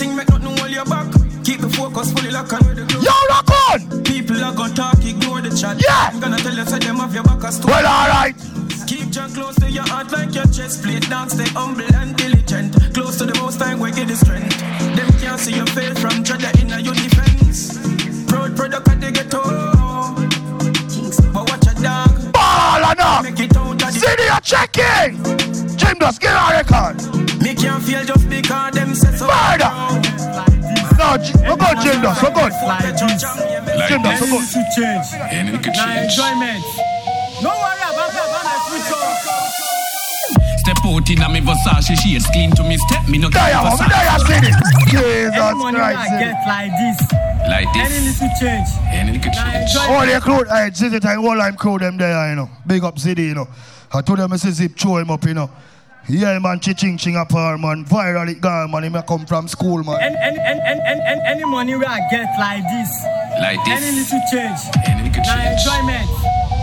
Thing, make nothing hold your back. Keep the focus fully locked on the glue. Yo, rock on. People are gonna talk, ignore the chat. Yeah. I'm gonna tell you, say them have your back as Well, alright. Keep your close to your heart like your chest plate down, stay humble and diligent. Close to the most time, where get the strength. Them can't see your fail from Jada in your defense. Proud product of the ghetto. But watch a dog. Ball or not. Make it out of the City, you're checking. Jim, just get a record. Me can't feel just Murder. No, J- we're oh good, Jim, we're oh good. Jim, we're oh good. Anything could Now change. enjoyment. No worry about about my future. Step out in a me Versace shades clean to me step me no There you carry go, there you see it. Jesus Any money I eh. get like this, Like any this. little change. Any little Now change. enjoy All the crew, hey, Ziddy time, all I'm crew them there, you know. Big up Ziddy, you know. I told them I say zip throw him up, you know. Yeah, man, ching ching apart, man. Viral it gone, man. He may come from school, man. Any, any, any, any, any, any, any money where I get like this, Like this. any little change. Any little Now change. enjoyment.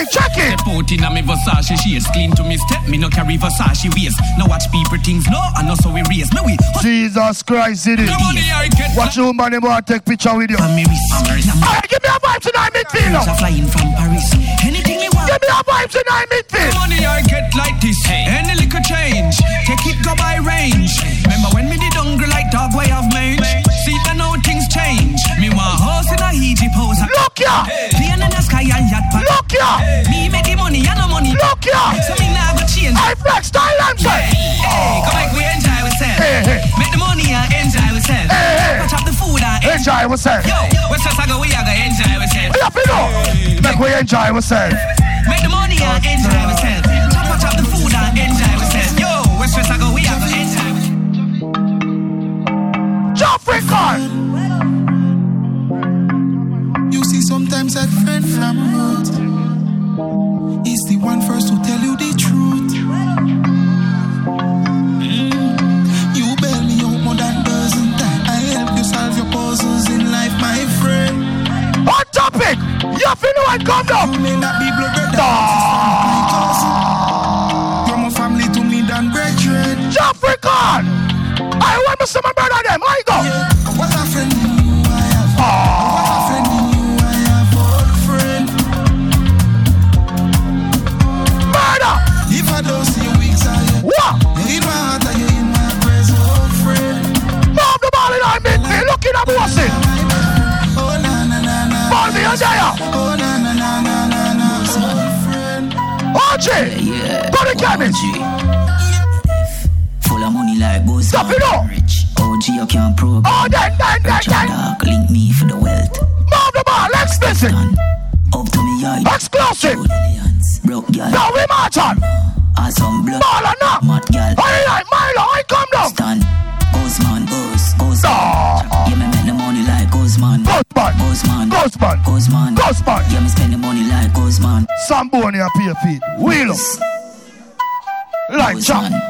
Topic, check it. Step out in a me Versace shades clean to me step me no carry Versace waist. No watch people things no and no so we raise. Me we Jesus Christ, Ziddy. No money I get. Watch you, man. They want take picture with you. Hey, give me a vibe tonight, midfield. Are flying from Paris. Anything me want. Give me a vibe tonight, midfield. Money I get like this. Any little change. Take it go by range. Remember when me did hungry like dog way of mange. See the things change. Me want horse in a Egypt house. Look ya. Plane in the sky and yacht pack. Look ya. Me make the money and no money. Look ya. So me nah go change. I flex Thailand, sir. Hey, come back we enjoy ourselves. Hey, hey. Make the money and enjoy ourselves. Hey, hey. Watch up the food and Enjoy ourselves. Yo, West Coast I go we are go enjoy ourselves. Have to know. Make we enjoy ourselves. Make the money and enjoy ourselves. Chop up, the food and enjoy ourselves. Yo, West West I go, we are go enjoy. Joffrey Khan. Sometimes that friend from road is the one first to tell you the truth. Mm. You out more than dozen times. I help you solve your puzzles in life, my friend. Topic. You feel know what come down. You may not be blood brother, but my. You're more family to me than brethren. Joffrey Khan. I want to see my brother them. I money like Boost. Stop it up. Rich. OG, you can't program. Oh, then, then, then, then. link me for the wealth. Move the ball. Explicit. Up to me yard. Exclusive. Broke girl. Now we march on. Awesome blood. Ball or not. Mad girl. I like Milo. I come. Ghost man. Ghost. Ghost man. Yeah, me make the money like Ghost man. Ghost man. Ghost man. Ghost man. Ghost man. Ghost. Yeah, me spend the money like Ghost man. Samboni a pay feet. Wheel up. Line Ghost chop. man.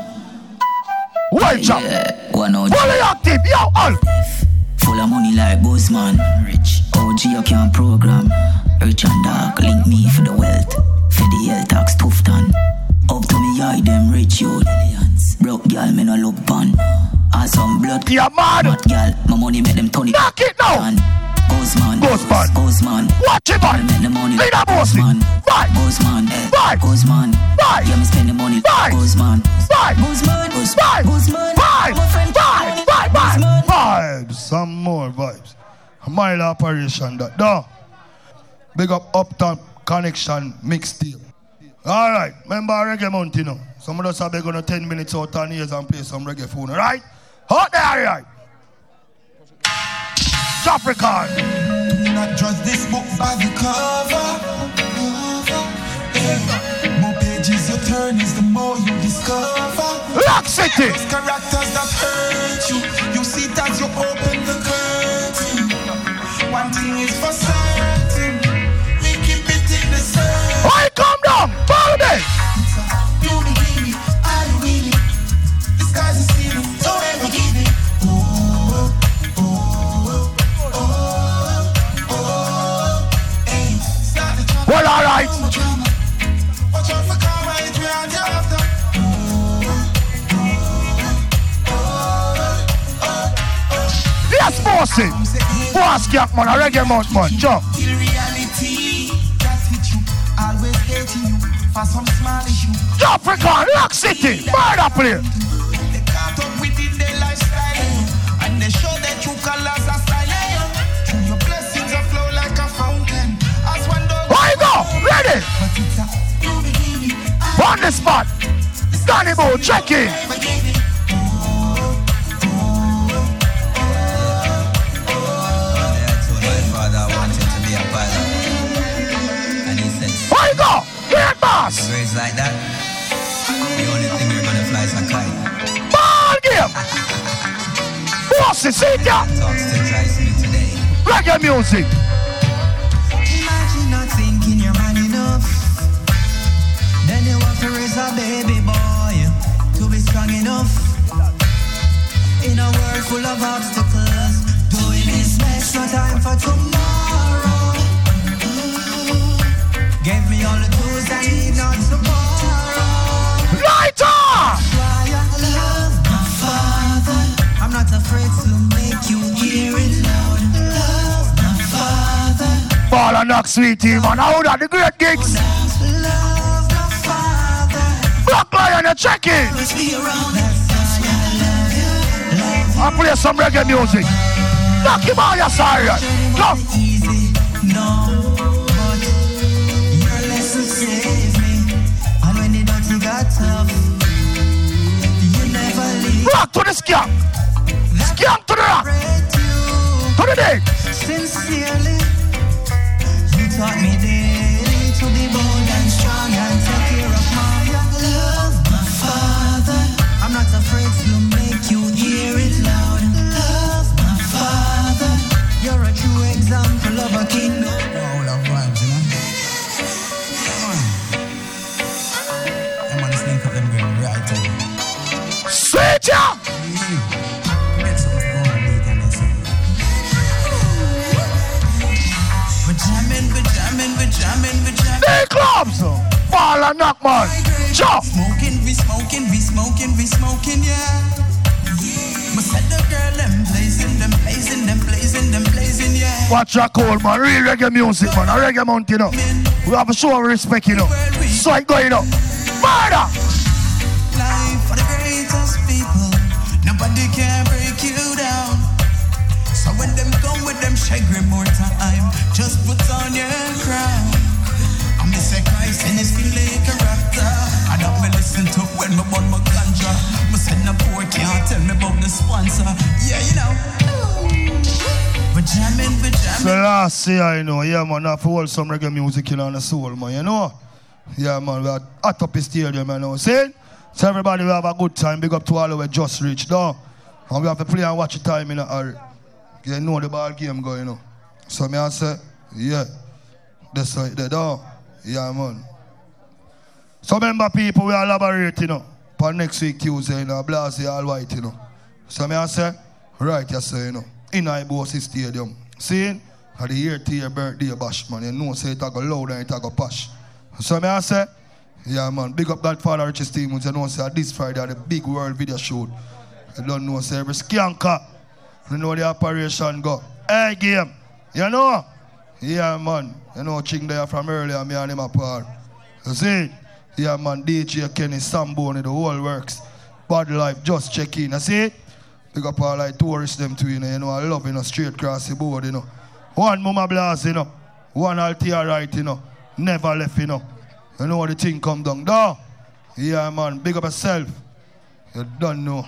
Well chop. Yeah, go on. Fully active. Yo, all. Full of money like Ghost man. Rich. OG, you can't program. Rich and dark, link me for the wealth. For the health tax, tough done. Up to me, I them rich youth. Broke girl, me no look pan. Awesome blood. Yeah, man. Mad girl, my money make them turn it. Knock it now. Man. Ghost man. Ghost man. Watch it, man. Make the money. Lead a Ghost bossy. man. Fight. Ghost man. Eh. Fight. Ghost Yeah, me spend the money. Fight. Ghost man. Fight. Ghost man. Ghost Fight. Ghost man. Fight. My friend Fight. Fight. Ghost man. Fight. Vibes. Some more vibes. A mile operation that. No. Big up Uptown Connection mixtape. All right. Remember Reggae Mountain, you know. Some of us are going to 10 minutes out on years and play some reggae phone, all right? Hot there? African. Not trust this book by the cover. More pages you turn is the more you discover. Lock City. Characters that hurt you, you see as you open the curtain. One thing is for certain, we keep it in the circle. Why come down? Well, all right. No more drama. Watch out for karma, it Gap, man. A reggae mount, man. Jump. Issue. African, Lock City. Murder. They caught up within their lifestyle And they show Ready. On the spot. Danny Boy, check in. Like that. The only thing you're gonna fly is a kite. Ball game. Boss, see that? Reggae music. Raise a baby boy to be strong enough. In a world full of obstacles, doing this makes no time for tomorrow. Mm. Gave me all the tools I need not to borrow. Lighter! Why I love my father. I'm not afraid to make you hear it loud. Love my father. Ball and knock sweetie, man. How that the great gigs? Black Lion, you check why I play some reggae music. Knock him out, your sorry. Go. Yeah. Watch your call, man. Real reggae music, man. A reggae mountain, you know. We have a show of respect, you know. So it going up. Murder. Year, I know, yeah, man, I to hold some reggae music in on the soul, man, you know? Yeah, man, we are at up the stadium, you know. See? So everybody will have a good time. Big up to all of way just reached, though. And we have to play and watch the time, you know, or you know the ball game going, you know. So me I say, yeah, that's right there, though. Yeah, man. So remember, people, we elaborate, you know, for next week Tuesday, you know, blast all white, you know. So me I say, right, yes, sir, you know, in Ibosi Stadium. See, at the year to your birthday bash, man, you know, say it a go loud and it a go posh. So me I say, yeah, man, big up Godfather Richest team, you know, say this Friday, the big world video shoot. You don't know, say every skanker, you know the operation go. Hey, game, you know? Yeah, man, you know, Ching there from earlier, me and him apart. You see? Yeah, man, DJ Kenny, Samboni, the whole works. Bad life, just check in. You see? Big up all like tourists them too, you know. You know, I love, you know, straight across the board, you know. One Mama Blast, you know. One Altia right, you know. Never left, you know. You know what the thing come down, though? Yeah, man, big up yourself. You don't know.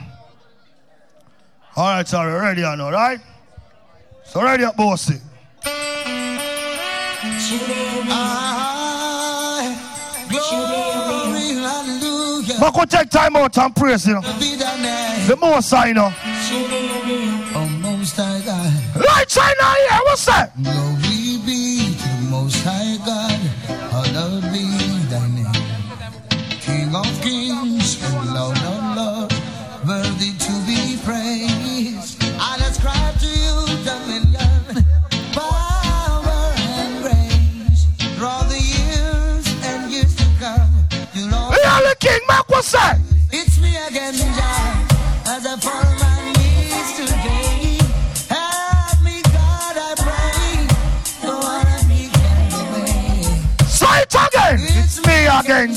All right, sorry, ready or not, right? So ready up, bossy. But go take time out and praise, you know. Be thy name. The most I know. Light here, what's that? Glory be to the most high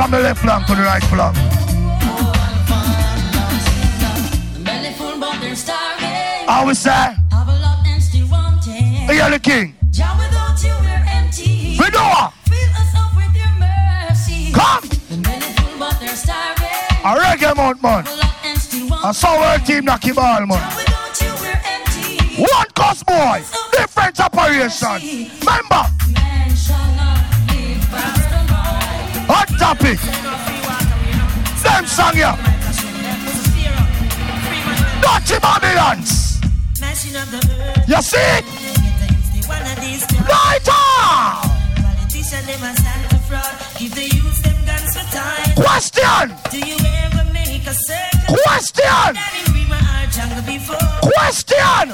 from the left flank to the right flank. Belly full, but they're starving. How we say? Have a lot and still wanting. You're the king. Jah, without you, we're empty. We do. Fill us up with your mercy. Come. Full, but they're starving. A reggae mount, man. And still wanting. A sour team knock him ball, man. Without you. One cost boy, different operation. Remember, hot topic. Them song here. Dirty Babylons. You see it? One Lighter. Question. Question. Question.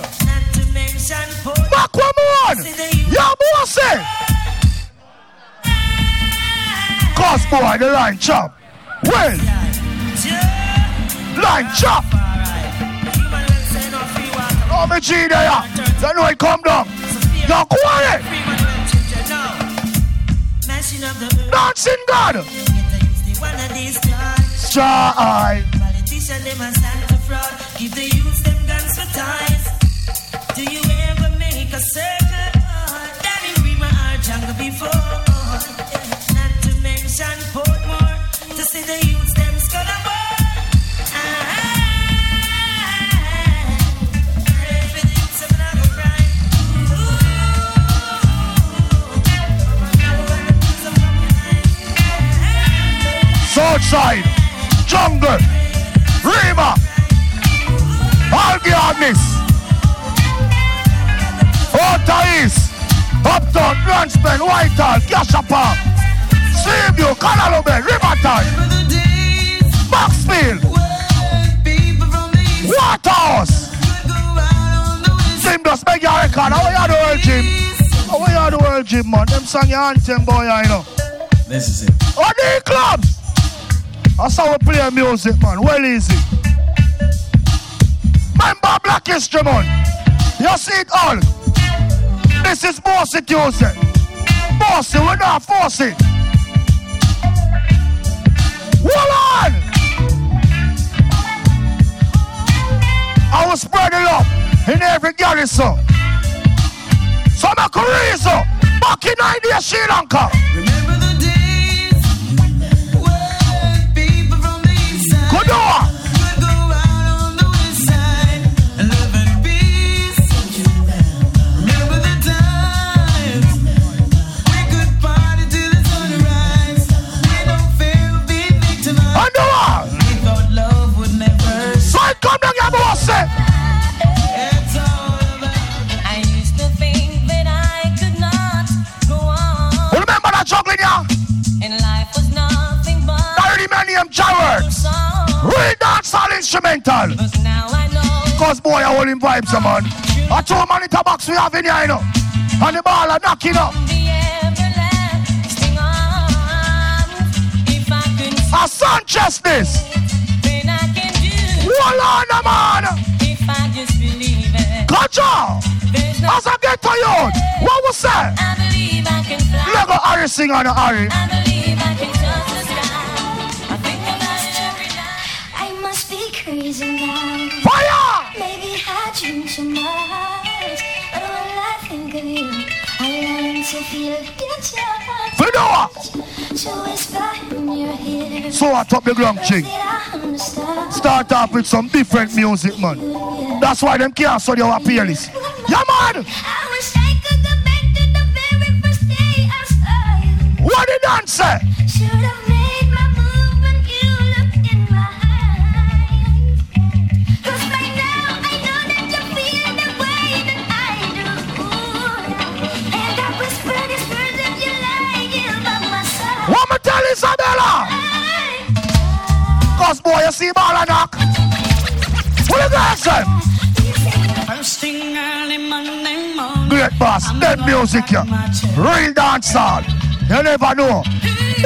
Mention poor. Aquaman. Yeah, bossy. Eh? Cost boy, the line chop. Well. Line chop. Oh, me G there. You know it come down. Yo, quiet. Dancing God. They. Star. Politician, them a stand fraud. Give the Portmore. To see the. Southside. Jungle. Rema. Algiarnis. Outer East. Uptown. Grants Pen. Whitehall. Gashapa. Seaview. Canalobe. Riverton. Maxfield. Waterhouse. Jim just make your record. How you world, Jim? How you world, Jim, man? Them song your anthem, boy, I know. This is it. On the clubs. That's how we play music, man. Well easy. Remember Black History, man. You see it all. This is Boasy Tuesday. Bossy, we're not force it. Hold on. I will spread it up in every garrison. So make a reason. Back in India, Sri Lanka. Remember the days when people from the east. Kudoa. Named Jared. Real dancehall instrumental. Cause boy, I him vibes, eh, man. I two monitor box we have in here, you know. And the ball are knocking up. Everlasting arms. If I could A Sanchez this. then I. Hold on, man. If I just believe it. Catch on. As I get to you, what was that? I believe I can fly. Lego Harry sing on the Harry. I believe I can now. Fire! Maybe. So I top the ground ching. Start off with some different music, man. That's why them can't study our playlist. Yeah, man. What did Dan say? Me tell Isabella? Cause boy, you see ball and knock. What you guys say? First thing early Monday morning. Great boss, dead music here. Real dancehall. You never know.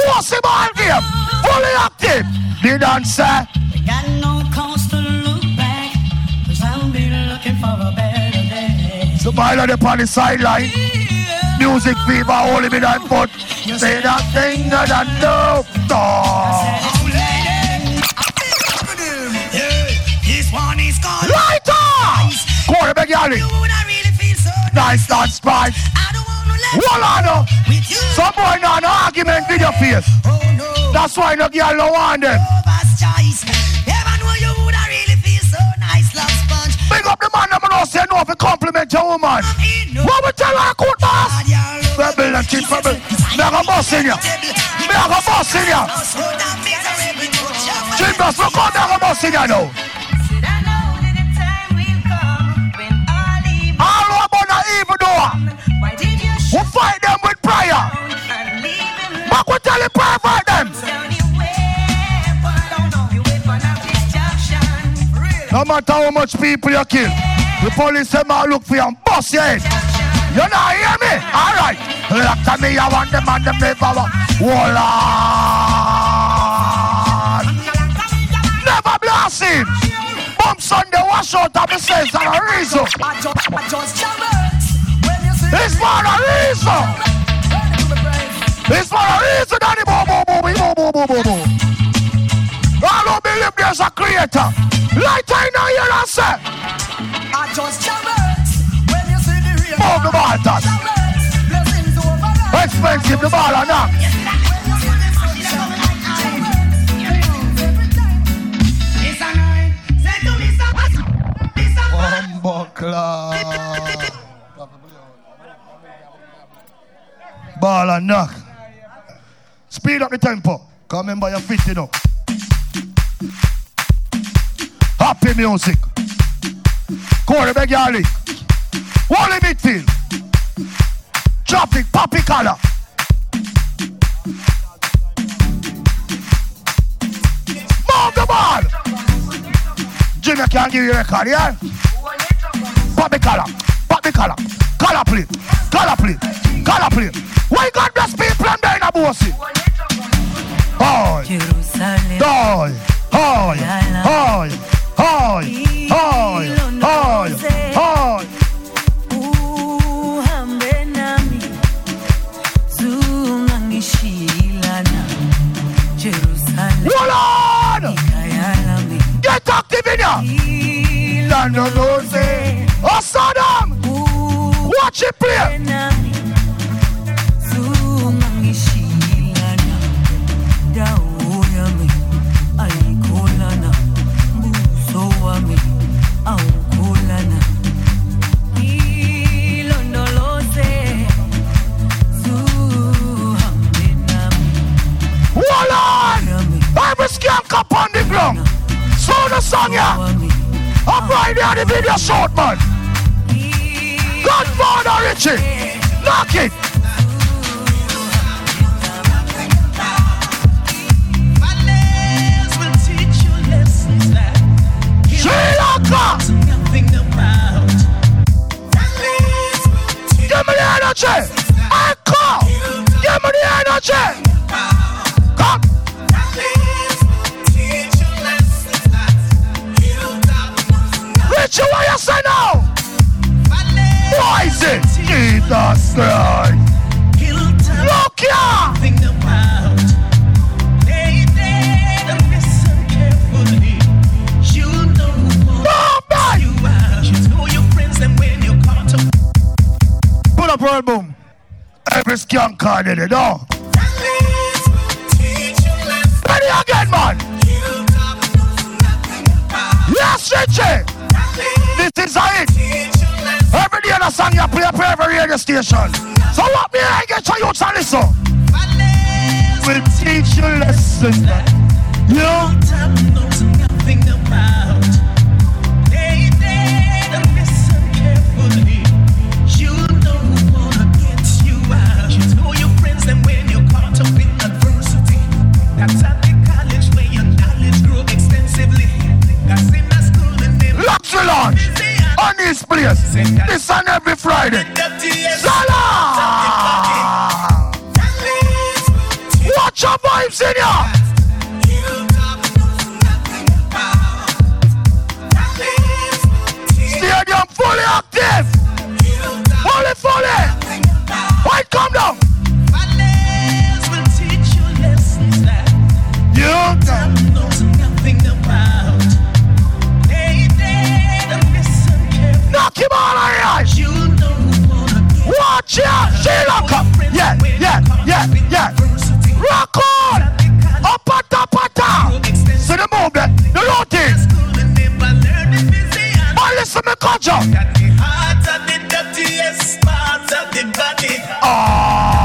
What's the ball game? Fully active. The dancer. Got no cause to look back. Cause I'll be looking for a better day. So ball on the on the sideline. Music fever, holy me that foot. Say that thing that I know. This one is called Lighter! Corey Begali. Nice, not spice. Hold on now. Some boy now no argument with your face. Oh, That's why no girl no want them. Never know you would have really feel so nice, love sponge. Big up the man say no for compliment your woman. What we tell her good boss? Rebel and keep rebel. Me a go boss in ya. Me a go boss in ya. Jesus, look out, me a go boss in ya now. All about the evil doer. We fight them with prayer. But we tell you pray for them. No matter how much people you kill, the police say man look for you and bust your. You not hear me? Alright. Look After me, I want them and them never want. Hold on. Never blast him. Bump Sunday, wash out of the sense and a reason. It's for a reason. It's for a reason, Danny. Boo, boo, boo, boo, boo, boo, boo, boo. All who believe there's a creator. Light I know you and say. I just chance when you see the real. Move the ball, touch. Expensive, the ball or not. Ball and knock. Speed up the tempo. Come remember your feet, you know. Happy music. Corey Begali. Wally midfield. Traffic, poppy color. Move the ball. Jimmy can give you a record, yeah? Poppy color. Poppy color. Color plate. Color plate. Color plate. Why God bless people and there in a bossy? Hoy. Hoy. Hoy. Hoy. Hoy. Hoy. Hoy. Hoy. uhambe nami zungangishilana Jerusalem! Get active in ya! Land of those Oh, Saddam! Watch it play! zungangishilana Every skank up on the ground. So the song ya. I'm right there the video short man. Godfather Richie. Knock it. Sri Lanka. Give me the energy. Echo. Give me the energy. Come. What you say now? Why is it? Jesus Christ. Look here. Put up roll boom. Every skank card in it, no. Ready again, man. Yes, Richie. This is a hit. Every day the song you play, play every radio station. So what me I get your youths and listen. Will teach you lesson. You Luxury Lounge on this place. This on every Friday. Zala! Watch your vibes in ya! Stadium fully active! Fully, fully! Why come down. Valleys will teach you carefully. knock him all right. You know Watch out, Sheila. Yeah, yeah, yeah, yeah. Rock on. Up at top at top. See the movement, the routine. Oh, listen me conjure. the heart of the dirtiest part of the body. Ah.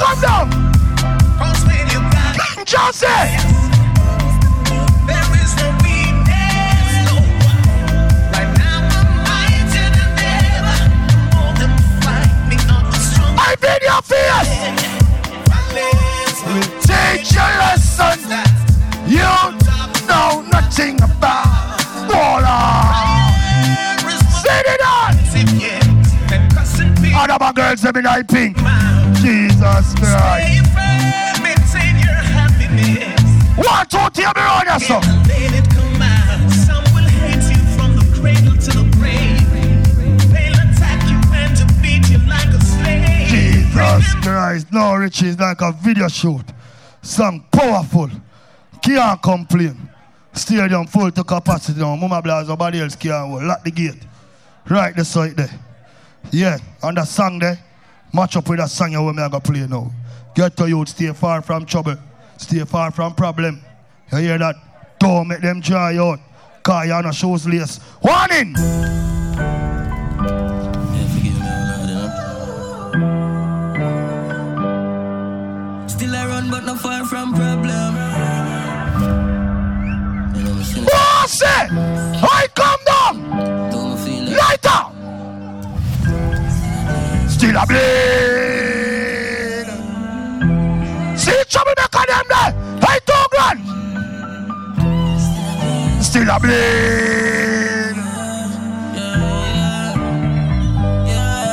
Come down. Cause when you got King Johnson. There is no weakness, no. Right now I'm mightier than ever. More than fight me up strong. I bid your. Teach your lesson. You know nothing about water. Sit it on. All of my girls been I pink. Jesus Christ. Maintain your happiness. One, two, three, me run your son. Let it come out. Some will hate you from the cradle to the grave. They'll attack you and to beat you like a slave. Jesus Christ. No, Richie is like a video shoot. Song powerful. Can't complain. Stadium full to capacity now. Mama Blast, nobody else can't hold. Lock the gate. Right the side there. Yeah, and the song there. Match up with that song you want me to play now. Get to you, stay far from trouble. Stay far from problem. You hear that? Don't make them dry out. Cause you're not shoes lace. Warning! Still I run, but not far from problem. Boss it! I come down! Lighter! Still a bleed! See troublemaker them there! Hey, two grand! Still a bleed!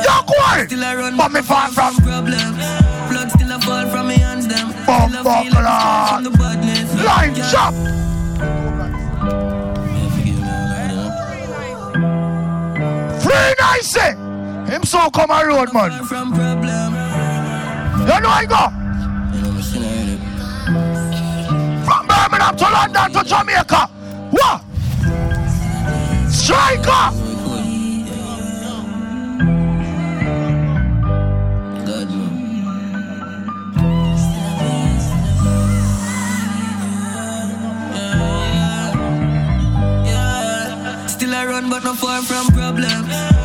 You're quiet! Still I run, But me far from problems. Blood still a fall from me hands them. Bum Still I feel buckler. like from. Line chop! Free nice! Eh? Him so come a road, man. You know I go. From Birmingham to London to Jamaica. What? Striker! Still I run, but not far from problem.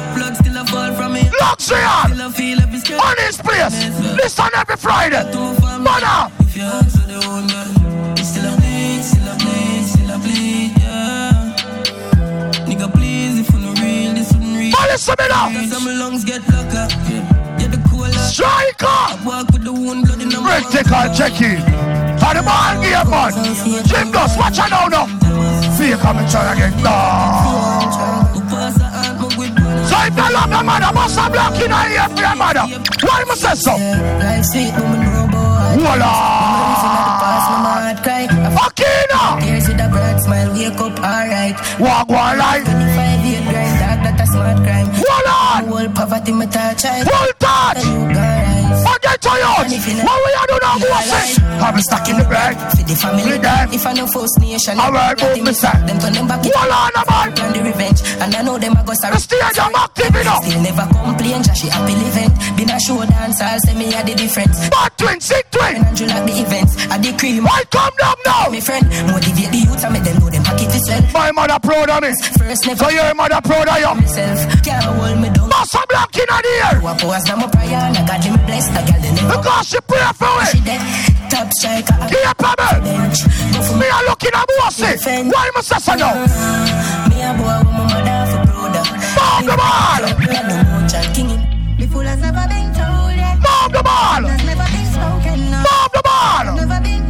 Blood still a fall from me. Luxurious! Still I feel every step. On this place. Listen every Friday. Mother! You you listen me now. Cause some lungs get locker. Get the cola. Striker! I walk with the wound, blood in the Critical checking. And the man game, man. Jim Dust, watch out now, now. Fake coming try again. No. If you love your mother, must have block in her ear for your mother. Why must say so? Voila. Akina. Tears with a broad smile, wake up alright. Walk one life. 25 year grind, that a smart crime. Voila. Whole poverty, me touch I. Full touch. Forget to you. What we are doing now, boss? I'm stuck in the bag. For the family, them. if I know first nation, Alright, move me, sir. them turn them back. Voila, no man. Plan the revenge, and I know them a go sorry. The stage I'm active enough. Still never complain, just she happy living. Been a show dance, I'll say me a the difference. But twin, sick twin. And you like the events, I the cream. I come down now. Me friend, motivate the youth and make them know them pocket is well. My mother proud of me. First never So your mother proud of you. Myself, can't hold me down. Boss a black in the ear. Who a pose now my prayer, and I got them blessed. A girl they never Because she pray for she it. dead. Top striker, a Here, Pebble. bench. Me a looking at bossy. Why must I say no? Me a boy with my mother for brother. Move the ball. Blood no more chat king. The fool has never been told yet. Move the ball. Has never been spoken of. Move the ball. Never been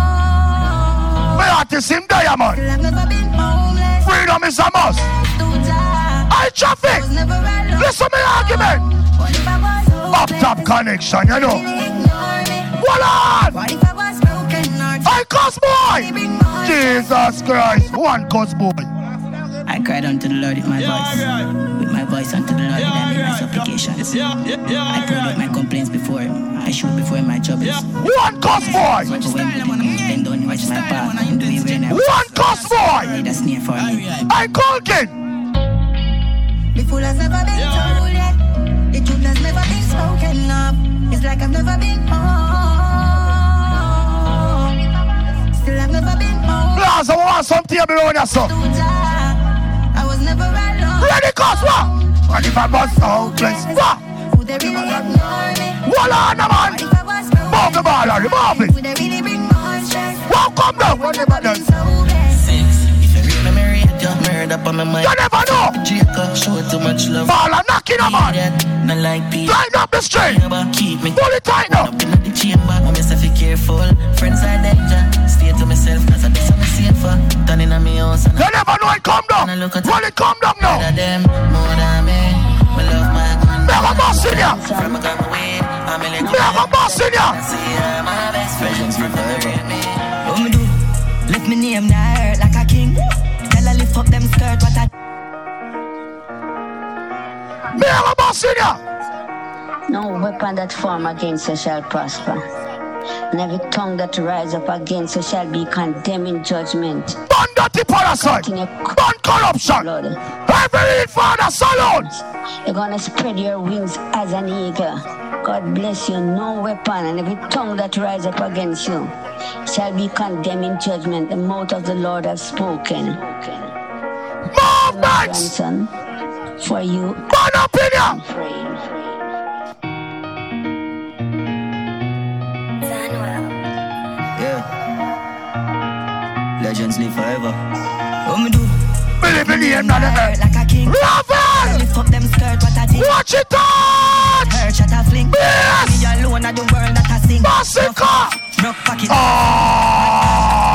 owned. Me artist him diamond. I've never been homeless. Freedom is a must. I traffic. Listen argument. If I was Up Top Connection, you know. Hold on! I cuss boy! Jesus Christ! One cuss boy. I cried unto the Lord with my voice. With my voice unto the Lord, and I made my supplications. I poured out my complaints before him. I showed before him my troubles. One cuss boy! But when we come, bend down, watch my path. And do me when I One cuss boy! Laid a snare for me. I call kid! The fool has never been told yet. The truth has never been spoken of. It's like I've never been home. Still I've never been home. Plaza, we want some table around your Ready, cuss what? What if I was hopeless? What? Would they really ignore me? Hold on, man! What if I was broken? Move the ball, Harry, move it! Would they really bring more stress? Well, come down! I was never been radio, up on my mind. You never know! Jacob, show too much love. Ball and knocking a man! Not like people. Line up the string! Keep me. Pull it tight now! Up in the chamber, I'm just be careful. Friends are danger. Stay to myself, cause I do something safer. Done in my house. And You never know it come down! Pull it come down now! Better them, more than me. Me love my gun. Me a boss in ya! From a gun away, I'm a Me have a boss in ya! See my best friends prefer me. What me do? Lift me name now No weapon that form against you shall prosper. And every tongue that rise up against you shall be condemned in judgment. Burn dirty parasite! Burn corruption! Every father salon! You're gonna spread your wings as an eagle. God bless you, no weapon, and every tongue that rise up against you shall be condemned in judgment. The mouth of the Lord has spoken. Movements! Grandson, for you. Burn up in ya! Yeah. Legends live forever. What me do? Believe in the end of the earth. Like a king. Raven! Lift up them skirt, what I think. Watch it out! Hurt, shut a fling. Yes! Me alone at the world that I sing. Massacre! Broke pocket. Ah!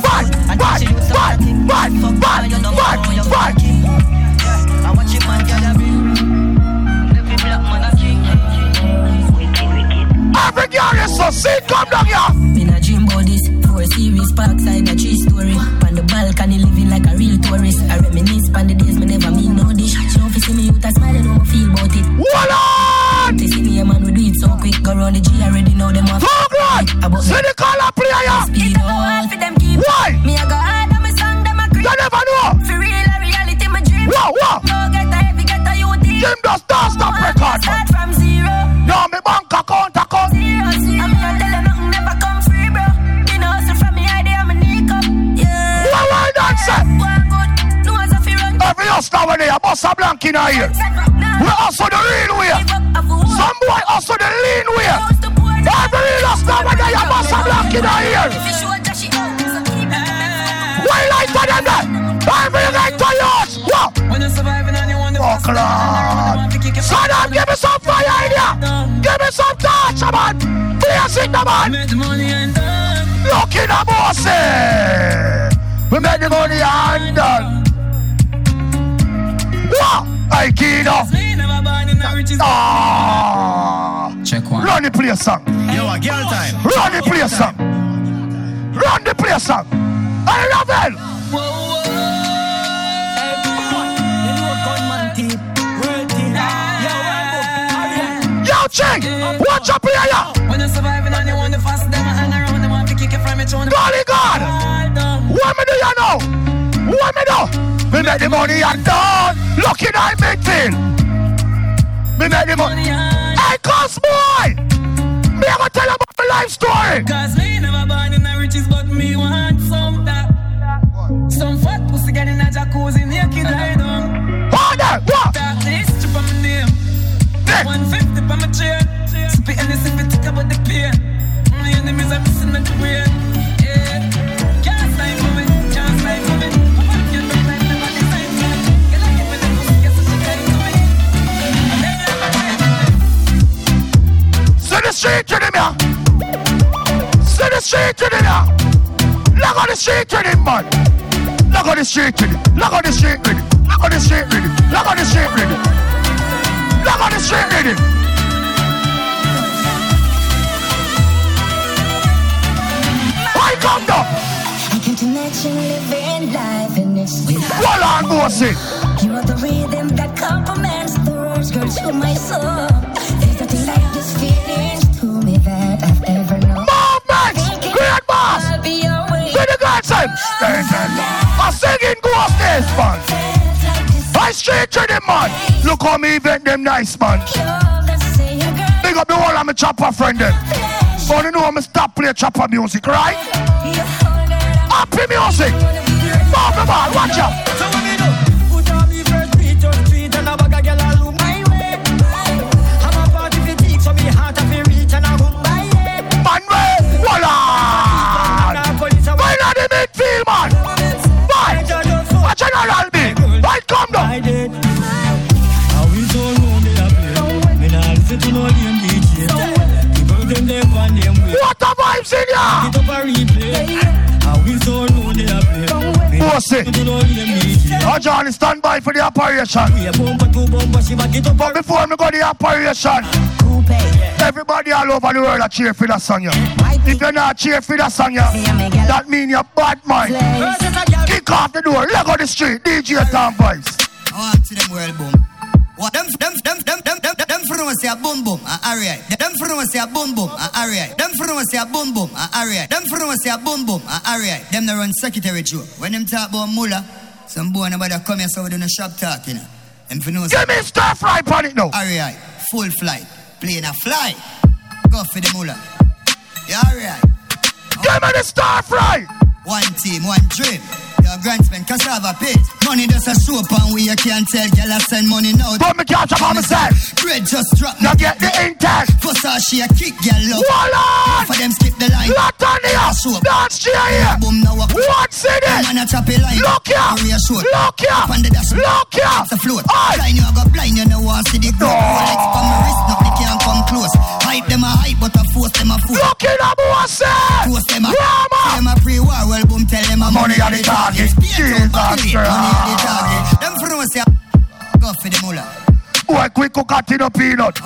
Vibe, teach you some vibe, thing. vibe, Fuck vibe, man, you know vibe, how you vibe. fucking. Yeah. I watch him man ring. Every black man a king. Every girl is so sick, come down here! This. Four series, parkside, a tree story. On the balcony, living like a real tourist. I reminisce on the days me never mean no dish. She don't see me youth, a smile and how I feel about it. Hold on! They see me a man, we do it so quick. Go round the G already know them off. Talk right! About See the color player! Speed up. for them keep. Why? Me a go hard on my song, them a creep. You never know! For real, a reality, my dream. Wow, wow! Go get a heavy, get a youth. Jim does not stop record! Start from zero. No, me bank account, account! Zero, zero. I'm here telling nothing run. Every hustler when they a bust a blank in ear. We hustle the real way. Some boy hustle the lean way. Every real hustler when they a bust a blank in ear. Why lighter than that? Every light to yours. What? Oh, the Fuck Lord. Son of, give me some fire in here. Give me some touch, man. Please it, man. Look in the bossy. Eh. We make the money and done. I Kino. Ah. Check one. Run the place song. Yo, a girl time. Run the place song. Run the place song. I love it. Yo, Ching, watch up here, yo. When you're surviving and you want the fast, them hang around, them want to kick it from. Golly God. What me do you know? What me do? Me make the money and done. Lucky night big thing. Me make the money. Hey, cuz boy. Me ever tell you about my life story. Cause me never born in the riches, but me want some that. Some fat pussy get in a jacuzzi, naked lie down. Hold on, what? That this strip on my name. 150 on my chain. Spit and this if it take about the pain. My enemies are missing my brain. The street to them, yeah. See the street to them, yeah. Look on the street them, man. Look on the street to them. Look on the street to them. Look on the street ready. Lock on the street ready. Lock on the street ready. I come down. I can't imagine living life in this. Hold on, bossy. You're the rhythm that complements the words, girl, to my soul. Me that I've ever known. Movement! Great boss! See the guys say, I'm singing ghost days, man. I straight to them, man. Look how me event them nice, man. Big up the whole of my chopper friend them. So you know I'm stop play chopper music, right? Happy music. Move the ball, watch out. A general. Why come down? What vibes in ya? A. Oh, Johnny, stand by for the operation. But before me go the operation, everybody all over the world a cheer for that song, yeah. If you're not cheer for that song, yeah, that mean you're bad mind. Kick off the door, leg on the street, DJ Tom Voice. I want to them world boom. What them them them them them them them no say a boom boom a area. Them no say a boom boom a area. Them no say a boom boom a area. Them no say a boom boom a area. Them the run secretary Joe. When them talk about mullah, some boy nobody come here so we do shop talk, you know. Them for no Give me stir fry on it now. Area, full flight, plane a fly. Go for the mullah. Yeah, alright. Give me the star fry. One team, one dream. Your grandsman cassava pit. Money just a soap and we you can't tell. Girl I send money now. Put me catch up on myself. Bread just drop. me. Now get the intent. For she a kick, girl love. Voila! For them skip the line. Lot on here. Soap. Dance chair here. Boom now. What's in it? Man a chop a line. Look here. Area short. Look here. Up on the dash. Look here. It's a float. Aye. Blind you a go blind you know want see the growth. Rolex on my wrist, nothing can come close. Hype them a hype, but a force them a force. Look in the boss. Force them a. Rama. Them a pre-war, well boom tell them a Money on the target. Jesus. Money on the target. Them no say go for the mullah. Boy, quick cook a tin of peanut.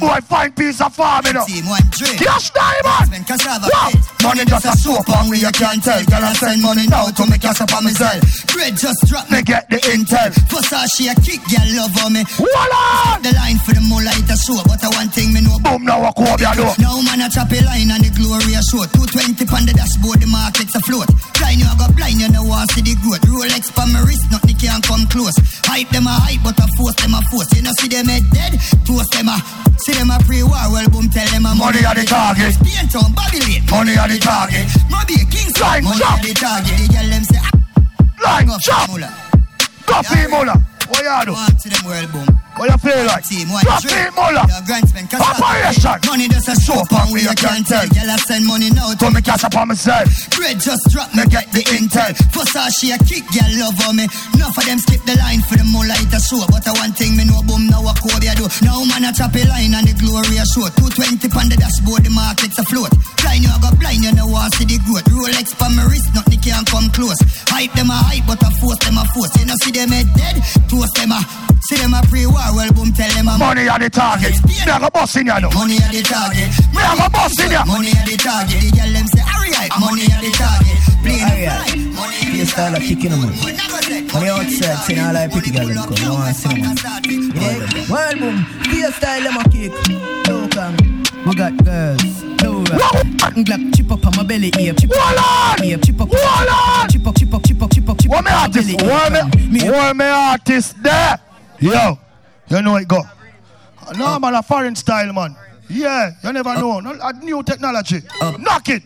Boy, fine piece of farming up. Cash diamond. Wow. Money just a soap on we you can't tell. Girl, I send money now to me cash up on myself. Bread just drop Me get the intel. Versace a kick, girl love on me. Voila! The line for the it a show, but a one thing me know. Boom, now I come here, do. Now man a chop a line and the glory a show. 220 on the dashboard, the market's afloat. Blind you a go blind, you know want see the growth. Rolex pa my wrist, nothing can come close. Hype them a hype, but a force them a force. You know see them head dead, toast them a. See them a pre-war, well boom, tell them a Money at the target. Spain town, Babylon. Money at the target. Moby, King's Line money at the target. The girl them say, ah, Line chop. Coffee mullah. What you do? Want to them world boom. What you feel like? Team one Coffee drink. mullah. Your grandsman cassava. Operation. Money just a soap and we you can't tell. Girl I send money now. To me cash up on myself. Bread just drop me get the intel. Versace a kick, girl love on me. Enough of them skip the line for the moonlight a show. But a one thing me know boom now a Kobe I do. Now man a chop a line and the glory a show. 220 on the dashboard, the market's afloat. Blind you a go blind, you know want see the growth. Rolex pa my wrist, nothing can come close. Hype them a hype, but I force them a force. You know see them head dead, toast them a. See them a pre-war, well boom tell them a. Money at the target. Me a go bust in ya now. Money at the target. Me a go bust in ya. Money at the target. The girl them say, alright. Money at the target. Play the fly. Money at Your style of kicking them. When outside, seeing all like pretty girl them come, you want to see them. Well, boom, your style them a kick. Look, um, we got girls. Glock chip up on my belly, ear chip up, ear chip up, chip up, chip up, chip up, chip up, chip What me artist? What me? What me artist there? Yo, you know it go. No man, a foreign style man. Yeah, you never uh. know. No, a new technology. Uh. Knock it.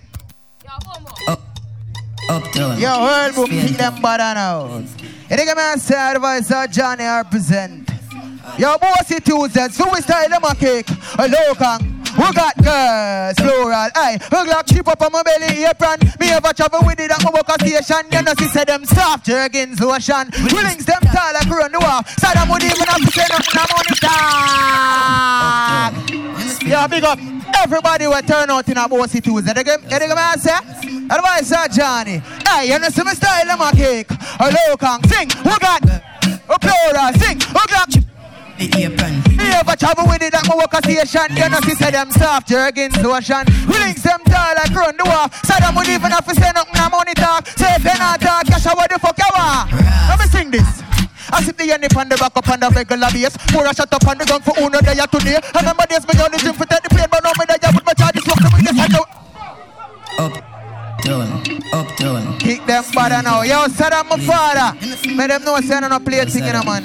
Uptown. Uh. Yo, world boom, kick them bada now. You think I'm say advisor Johnny represent. Yo, Boasy Tuesdays, so we style them a cake. Hello, Kang. We got girls, floral, aye. We got chip up on my belly apron. Me ever travel with it at my work station. You know, she said them soft jerkins lotion. Links them tall like run the wall. Them would even have to say nothing, I'm on it Yeah, big up. Everybody will turn out in a Boasy Tuesday. Dig you dig me I say? Advisor Johnny. Hey, you know, see me style them a cake. Hello, Kang. Sing. We got Oh, plural, sing. Oh, clap. The apron. Me ever travel with it at my work station. You know, see, say them soft jerkins ocean. We links them tall like run the war. Saddam would even have to say nothing, no money talk. Say if you not talk, cash out what the fuck you want. Let me sing this. I sit the end on the back up on the regular base. More I shut up on the gun for Uno day today. I remember days me on the gym for take the plane, but now me there with my charges. Look to me, yes, I know. Uptown, uptown. Kick them father now. Yo, Saddam, my father. Make them know say I don't play thing, you know, man.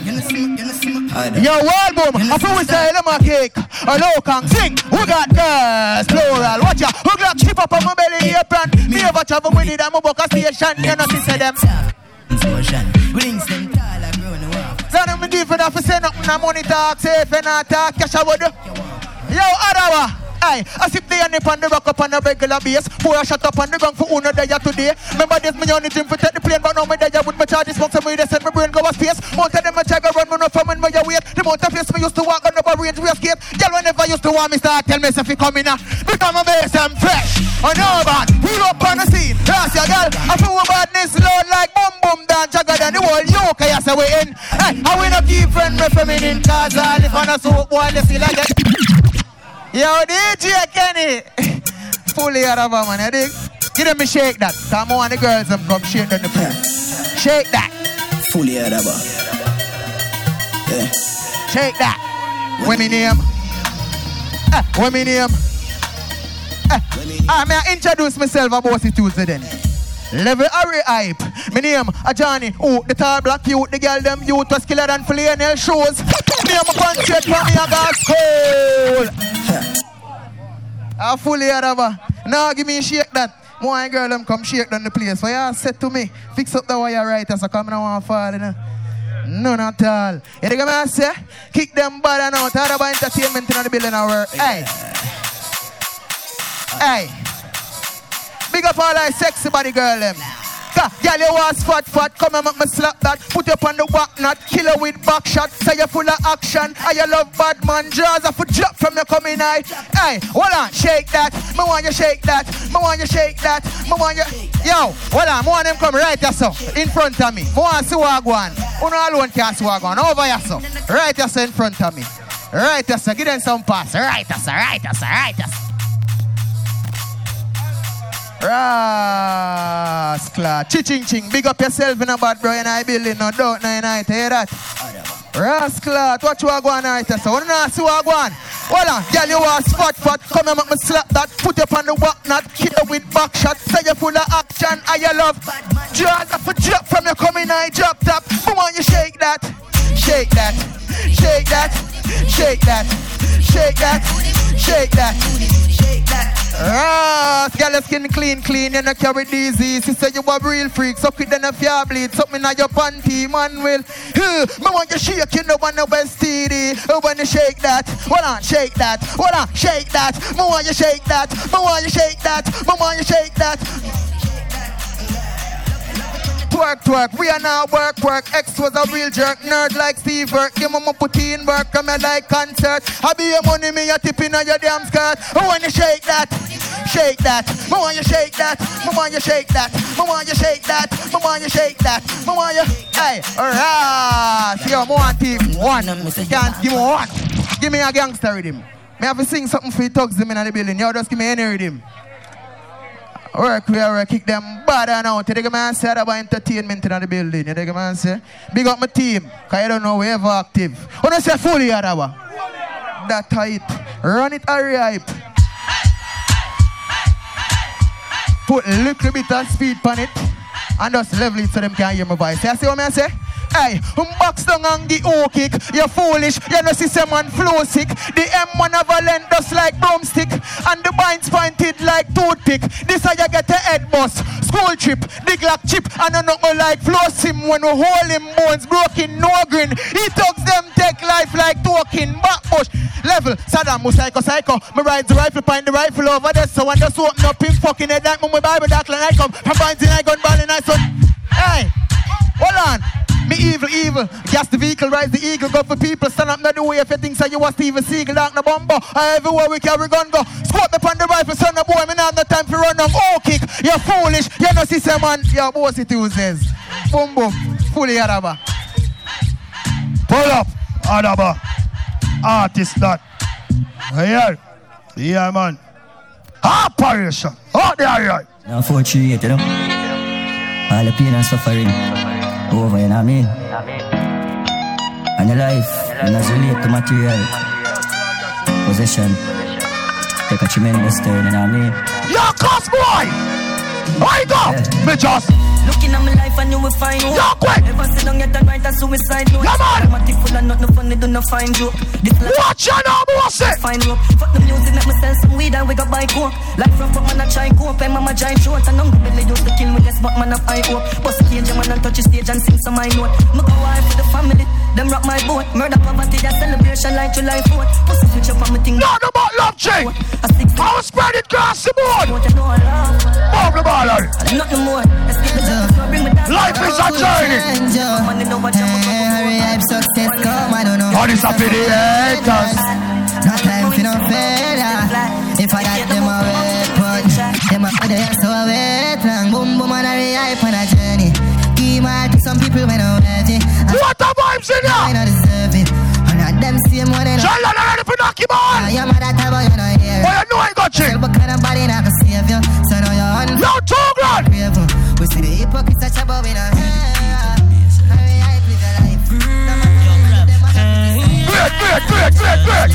Yo, world boom. I feel we say them a cake. A low can sing. We got girls, plural. Watch ya. We got chip up on my belly apron. Me ever travel with it, I'm a a station. You know, see them. Links them tall like the war. So them different have to say nothing. No money talk. If you not talk, cash with you. Yo, Adawa. Aye, I sip the honey on the rock up on the regular base. Boy, I shut up on the gun for Uno day today. Remember this, me on the gym for take the plane, but now me there with my charges. Some weed, they send my brain go a space. Most of them a check run, me no from me a wait. The amount of me used to walk on the range, we escape. Girl, whenever used to want me start, tell me if you coming now. Become a base and fresh. I know man, pull up on the scene. That's your girl. I feel badness load like boom boom down, jagger than the whole yoke. I say we in. Hey, I win a keep friend, me feminine, cause I live on a soap boy, they feel like it. Yo, DJ Kenny. Fully out of man. You dig? Give them a shake that. Come on, the girls them come shake on the. Shake that. Fully out of her. Yeah. Shake that. Me name? Eh, me name? Eh, ah, may I introduce myself about the Tuesday then? Level Harry hype. My name a Johnny. Oh, the tall black youth, the girl them youth was killer than Flannel shoes. Me am a punch for me a gas cold. I fully her. Now give me shake that. More girl them come shake down the place. For you said to me, fix up the wire right as I come now and fall. Know? None at all. You think I say? Kick them bad and out. Talk about entertainment in the building our Hey. Hey. Big up all that sexy body girl them. Girl, you was fat, fat, come and make me slap that. Put you up on the walk knot, kill her with back shot. Say you full of action, I you love bad man. Jaws off a drop from your coming night. Hey, hold on, shake that. Me want you shake that. Me want you shake that. Me want you. Yo, hold on, me want them come right here, so. In front of me. Me want see what go. Uno alone can see what go. Over here, so. Right here, so, in front of me. Right here, so. Give them some pass. Right here, so. Right here, so. Right here, so. Rascal. Ching ching. Big up yourself in a bad bro in I building. No doubt, no night. Hear that? Rascal. Watch what go on right there. So, what not see what go on? Hold on. Girl, you are spot fat. Come and make me slap that. Put you on the walk knot. Hit you with back shot. Say you full of action. I you love. Jaws off a drop from your coming eye. Drop top. Come on, you shake that. Shake that. Shake that. Shake that. Shake that. Shake that. Ras, girl, your skin clean, clean, you no carry disease. You say you a real freak, so quick then if you bleed. Something on your panty, man will. Huh, me want you shake, you know want no best TD. Oh, when you shake that, hold on, shake that, hold on, shake that. Me want you shake that, me want you shake that, me want you shake that. Twerk, twerk, we are now work, work. X was a real jerk, nerd like Steve Work. Give mama put in work, come here like concert. I be your money, me a tipping on your damn skirt. I want you shake that, shake that. I want you shake that, I want you shake that. I want you shake that, I want you shake that. I want you, hey, alright. See, I want team one. Can't give me one. Give me a gangster rhythm. Me have to sing something for you thugs them in the building. Y'all just give me any rhythm. Work we are kick them bad out. You dig man say about entertainment in the building. You dig man say? Big up my team. Cause you don't know we ever active. When I say fully Adawa. That tight. Run it hurry hype. Put little bit of speed on it. And just level it so them can hear my voice. You see what I say? Hey, box down and the O kick. You're foolish. You know some man flow sick. The M1 have a length just like broomstick. And the binds pointed like toothpick. This how you get a head bust. School trip, the Glock chip. And I know like flow sim when we hold him bones broken, no grin. He talks them take life like talking back bush. Level, Saddam was psycho psycho. Me ride the rifle, find the rifle over there. So when just open up him fucking head like my Bible dark like I come. From binds in I gun ball and I son. Hey, hold on. Me evil, evil. Gas the vehicle, rise the eagle. Go for people, stand up, not the way if you think so you was Steven Seagal, dark no bumbo. Everywhere we carry gun go. Squat up on the rifle, son of boy, me not have no time for run them. Oh, kick. You're foolish. You know, see, man, you're Boasy Tuesdays. Boom, boom. Fully Araba. Pull up. Adaba. Artist that. Yeah. Yeah, man. Operation. Out there, right. Now 438, you know. All the pain and suffering over, you know what I mean? And your life, you not relate to material. Possession. Take a tremendous turn, you know what I mean? Yo, cuss boy. Wait up. Me just. At my life and you will find hope. Yo, quick. Never sit down yet and write a suicide note. Yeah, man. Dramatic full and nothing funny, do not find joke. This life Watch your now, boss it. find rope. Fuck the music, make me sell some weed and we got buy coke. Life from fuck man, I try cope. And mama giant short and hungry belly used to kill me less, but man, I hope. Bust cage, man, and touch the stage and sing some my note. Me go wife for the family, them rock my boat. Murder poverty, that celebration like July 4th. Pussy switch up on me thing. Not about love chain. I stick to I'll spread across the board. what you know I love. Move the ball. And nothing more. Let's get the so bring me down. Life is a journey. Money know what you Hurry up, success come, I don't know. God is happy the haters. No time for no failure. If I got them a weapon, them a they so wait long. Boom boom and hurry up on a journey. Give my to some people when I'm ready. What the vibes in I here? not deserve it. And not them same one they know. Charlotte ready for knock him on. Yeah, man, that time you know here. Boy, you know I got you. But kind of body not gonna save you. So now you're on. Yo, two grand. We see the hypocrites such a bow in our hair. Hurry up, live your life. Great, great, great, great, great.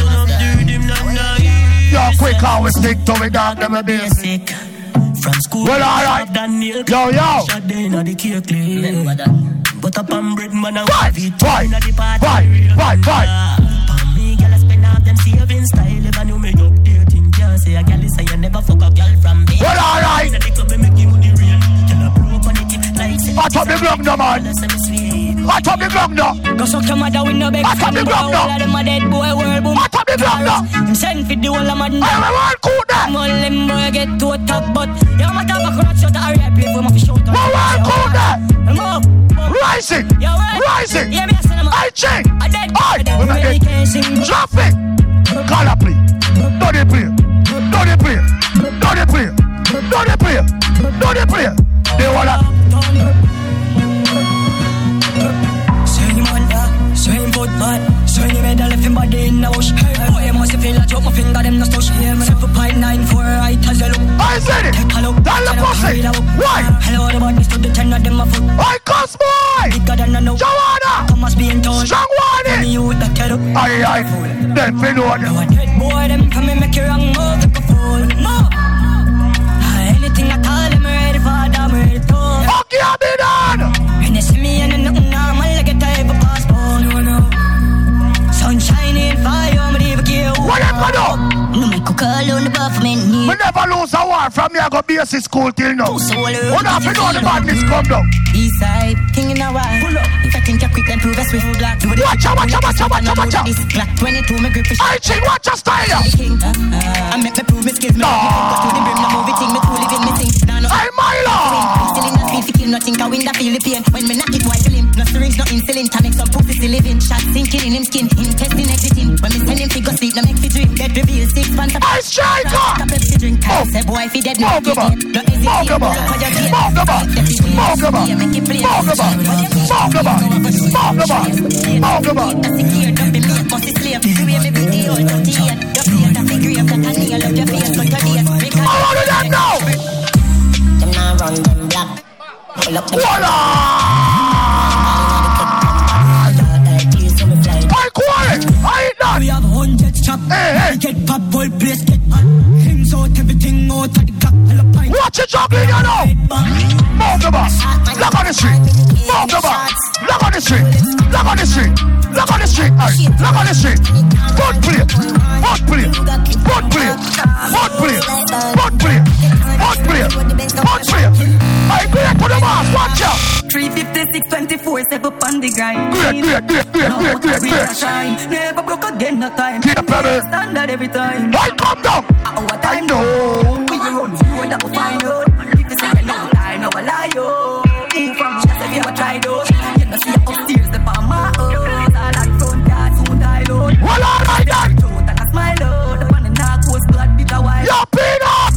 Yo, quick, how we stick to it, dog, them a basic. From school, Well, alright. Yo, yo. But up on bread, man, I Fight, have it. the party, fight, fight, fight. Pon me, gyal, I spend half them saving style. If I knew me updating, can't say a gyal is say you never fuck a gyal from me. Well, alright. Inna the club, make you money real. Gyal, I broke on it like I top the glove now, man. I top the glove now. Go suck your mother with no big I top the glove now. All of them a dead boy world boom. I top the glove now. Him send for the whole of madden. I will one cool that. All them boy get to a top but Yo my top a crotch shot a hurry up for my fish out. Well, one cool that. Move. Rising, rising. Yeah, me a send 'em a- I change. A I when I get traffic. Call up, please. Don't they play? Don't they play? Don't they play? Don't they play? Don't they play? They wanna. Same man, yeah, same foot man Same medal if him body in the bush Hey, boy, you must feel like drop my finger, them no stush Yeah, man, if a pint nine for right as you look I said it. Take a look, Down the pussy. the. Why? Hello, the bodies to the ten of them a foot I cuss boy. Bigger than I know Joanna. Come must be in town Strong warning. Me you that head up Aye, aye. Then fi know Now a dead boy, them come and make you wrong move fool call on the bar for me We never lose a war from here. Go basic school till now. Pussy all around, What have to know the badness come down? East side, king in a while. Pull up. If I think you're quick, then prove us with black. Do the Watch out, watch out, watch out, watch out, watch out. This Glock 22, me grip it. I ching, watch your style. I uh-huh. make me prove me skills. Me No. to the brim, now move it, thing, me cool living, me sing. Nah, no. Hey, Milo. Still in the speed, fi kill nothing, cause win the feel the pain. When me knock it, why feel him? No syringe, no insulin, to make some pussy living. Shot sinking in him skin, intestine exiting. When me send him fi go sleep, no make fi dream. Get reveal six pants I striker. a Pepsi drink. Oh. Say boy fi dead, Move the bar. Move the bar. look how you get. Move the bar. Move the bar. Yeah, make it play. Move the bar. Move the bar. Move the bar. Move the bar. That's the gear, don't be made, must be slave. The way me beat the old dirty head. Your face, that's the grave, that I nail up your face, cut your days. Make a- I want to that now. Them nah run them black. Pull up them Voila. We have hundreds chop. Hey, hey. Get pop, whole place get hot. Hymns out, everything oh, out of the clock. Hell up, pint. Watch it juggling, you know. Move the bar. Look on the street. Move the bar. Look on the street. Look on the street. Look on the street. Look on the street. Foot play. Foot play. Foot play. Foot play. Foot play. Foot play. Foot play. I great to the boss. Watch out. 356, 24, step up on the grind. Great, great, great, great, Now great, great, great. shine. Never broke again, no time. Keep pedal. Standard every time. I come down. Our I time know. We will run through that we find out. If you say no lie, no lie, yo. Move from just if you ever try those. You know see upstairs, the palm my house. All that front yard, soon die load. Well, all right then. Throat and a smile out. Up on the narcos, blood bitter wine. Yo, peanut.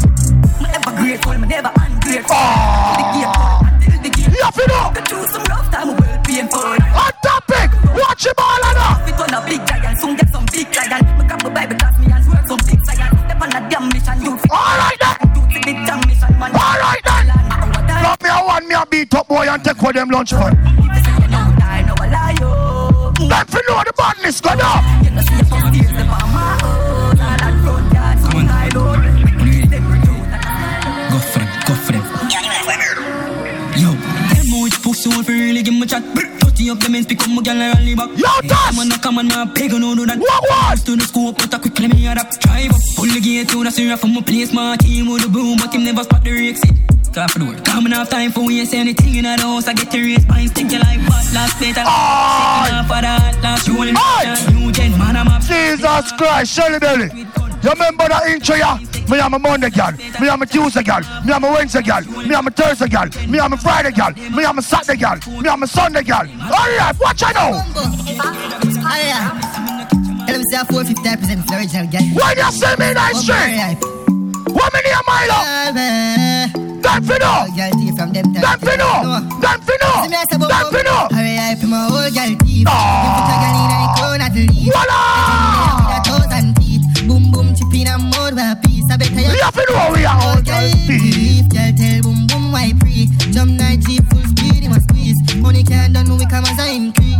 On, come on, no that. What what? To the scope, but I quickly me adapt. Drive up, pull the gate to the syrup from my place. My team with the boom, but him never spot the exit. Car for the work. Coming off time for we say anything in the house. I get the race, mine stick you like what? Last plate, I second half of that. Last rolling, new gen, man, I'm up. Jesus Christ, Shelly Belly. You remember that intro, yeah? Me am a Monday girl, me am a Tuesday girl, me am a Wednesday girl, me am a Thursday girl, me am a Friday girl, me am a Saturday girl, me am a Sunday girl. Alright, watch I know. Tell say a 450 represent the original gang. When you see me that street, what me near my love? Them fi know. Them fi know. Them fi know. Them fi know. Hurry up, my whole girl teeth. You put a girl in a crown at leaf. Voila! Thousand teeth. Boom boom chip in a with a piece. I better We have to know we are all girl teeth. Girl tell boom boom why pre. Jump night jeep full speed, him a squeeze. Money can't done we come as I increase.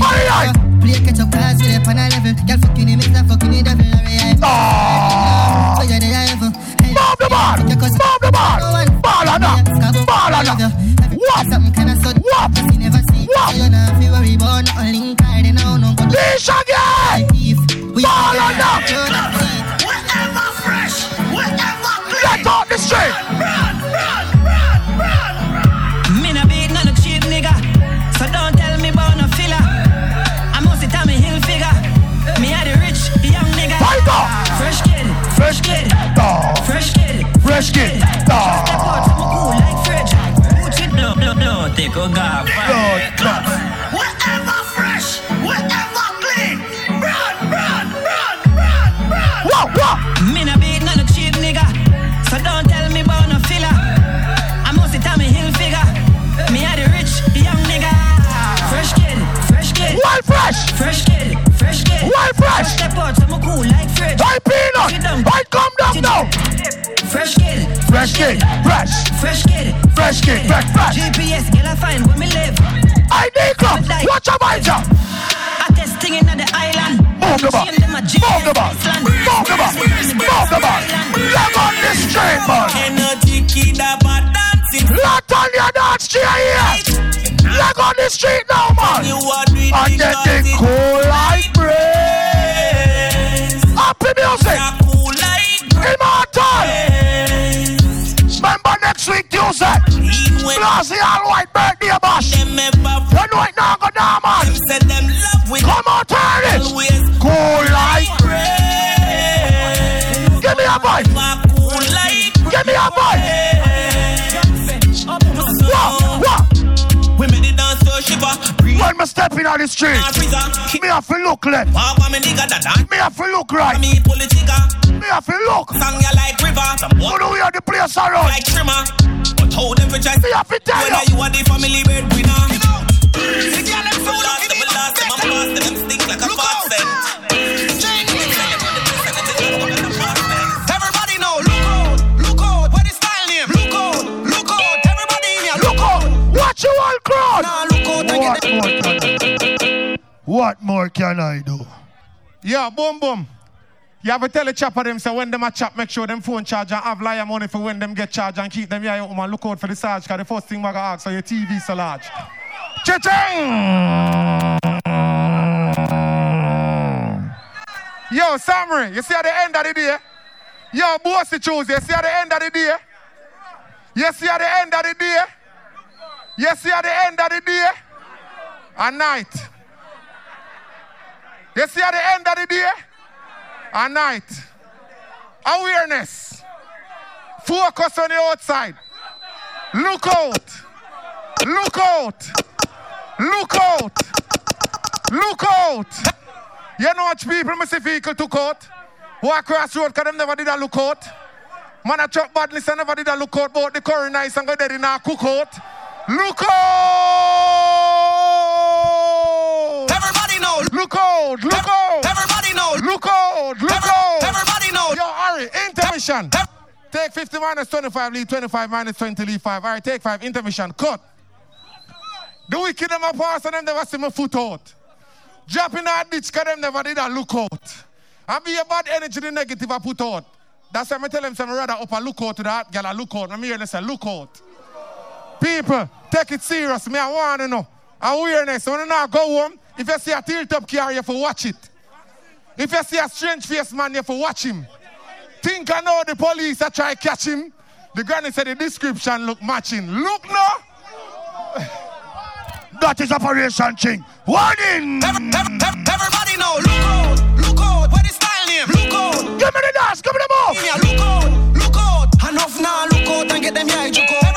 You see. Play catch up class with up on a level. Girl fucking him, it's a fucking the devil. Hurry up. Ah. So you're the devil. Move the ball. Move the ball. Ball on that. Ball on that. What? Something kinda sud. What? You never see. What? You know if you worry about nothing link card, then I don't go. Leash again. Ball on that. Whatever fresh, whatever Get out the street. Me no no, take a gap. Whatever fresh, whatever clean. What? What? Me no beat no cheap nigga, so don't tell me about no filler. I must tell me hill figure. Me the rich young nigga. Fresh kid, fresh kid. Wild fresh. Fresh kid, fresh kid. Wild fresh. Step out, I'm cool like. Hey, peanut. Hey, come down now. Fresh kid, Fresh kid. Fresh. fresh kid, Fresh kid. Fresh. Fresh. GPS, girl I find where me live. I need club. Watch your mind, John. I testing in the island. Move the ball. Move the ball. Move the ball. Move the ball. Leg on the street, man. Energy kid about dancing. Lot on your dance chair here. Leg on the street now, man. And get the cool like breeze. Happy music. Classy all white birthday bash. You know it now, go down, man. Come on, turn it. Cool like Give me a voice. Give me a voice. What? What? Women they dance so shiver. When me stepping on the street, me have to look left. Me have to look right. Me pull the trigger. Me have to look. Song ya like river. Who do we are the place around? Like trimmer. How them for just to Whether you. are the family breadwinner. The girl them so last, them last, them fast, them stink like a fast set. Look out, look out, what is style name? Look out, look out, everybody in here, Look out. Watch you all crowd. Nah, look out What more can I What more can I do? Yeah, boom, boom. You have to tell the chopper them, say when them a chop, make sure them phone charge and have liar money for when them get charged and keep them here open look out for the charge, because the first thing I ask so your TV so large. Cha-ching! Yo, Samry, you see at the end of the day? Yo, Bossy choose, you see at the end of the day? You see at the end of the day? You see at the end of the day? At night. You see at the end of the day? At night. Awareness. Focus on the outside. Look out. Look out. Look out. Look out. You know what people miss a vehicle took out? Walk across road because them never did a look out. Man a chop badness and never did a look out but the curry nice and go dead in a cook out. Look out! Everybody know. Look out! Look out! Everybody know. Look out! Look out! Everybody know. Yo, Ari, intermission. Take 50 minus 25, leave 25 minus 20, leave 5. All right, take 5, intermission. Cut. The wicked them a pass and them never see my foot out. Drop in that ditch cause them never did a look out. And be a bad energy, the negative I put out. That's why I tell them some rather up a look out to that girl a look out. I'm hearing say look out. People, take it serious. Me, I want to know. Awareness. When you not go home, if you see a tilt up car, you have to watch it. If you see a strange face man, you have to watch him. Think I know the police are try catch him. The granny said the description look matching. Look now. That is Operation Ching. Warning! Everybody know, look out, look out, what is style name? Look out. Give me the dance, give me the move. Yeah, look out, look out. Enough now, look out and get them yeah,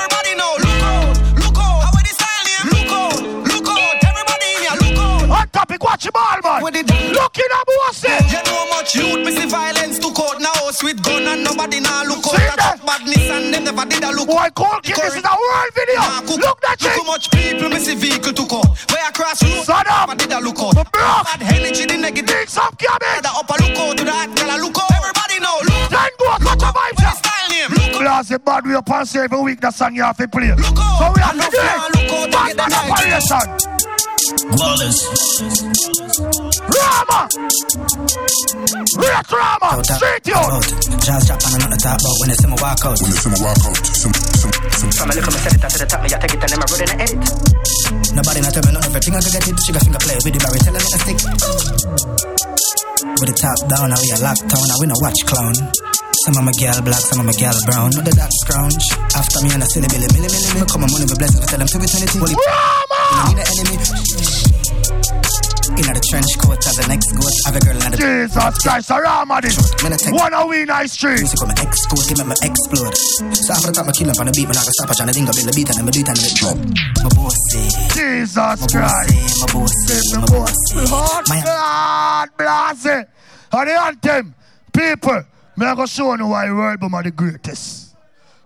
topic, watch the ball, man. Look in a boss You know much youth, see violence took out now with gun and nobody now look out. That's badness and them never did a look Boy, cool kid, this is a world video. Look that Look how much people see vehicle took out. Where I cross road, never did a look out. Bad energy, the negative. Some cabbage. The upper look out to that girl, a look out. Everybody know, look Then go, catch a vibe, style name? Look Blast the bad way up and say every week that song you have to play. So we have to do it. Bad man operation. Wallace. Rema. Real Rema. Straight you. Jazz drop and I'm not the talk about when it's see me walk out. When they see me walk out. Some, some, some. From a little me set it to the top, me I take it and then I run in the edit. Nobody not tell me nothing, everything I can get it. Sugar finger play with the barrel, tell me to stick. With the top down, now we a lockdown, now we no watch clown. Some of my gal black, some of my gal brown. Not the dark scrounge. After me and a silly billy, milli, milli, milli. Come on, money with blessings, we tell them to eternity. Holy You need the enemy. In the trench coat as the next goat, have a girl in the Jesus Christ, a Rama this. One a we nice street. Music on my ex code, give me explode. So after the top, I kill him on the beat, man, I can stop I think I build the beat and then I do it and it drop. My bossy. Jesus Christ, My bossy, my bossy, my bossy. Hot My God bless it. And the anthem, people, me I go show you why world bomb are the greatest.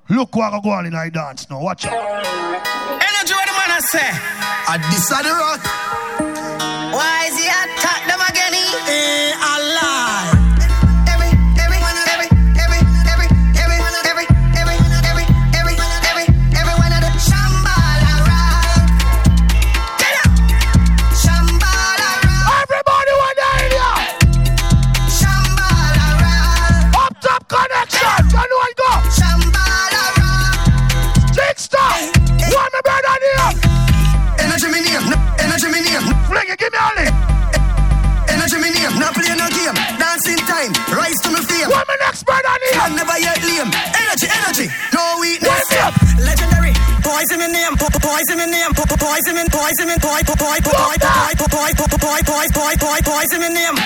Look what I go on in I dance now. Watch out. Energy, what the man I say? I this are the rock. Name. It, give me a lick. Energy me name, not play no game. Dancing time, rise to me fame. One me next brother here. Can never yet lame. Energy, energy, no weakness. Legendary. Poison in name, po- po- poison in name, po- po- poison in, poison in, poi, po- poi, po- poi, po- poi, po- poi, po- po- poi, poi, poi, poi, poison in name.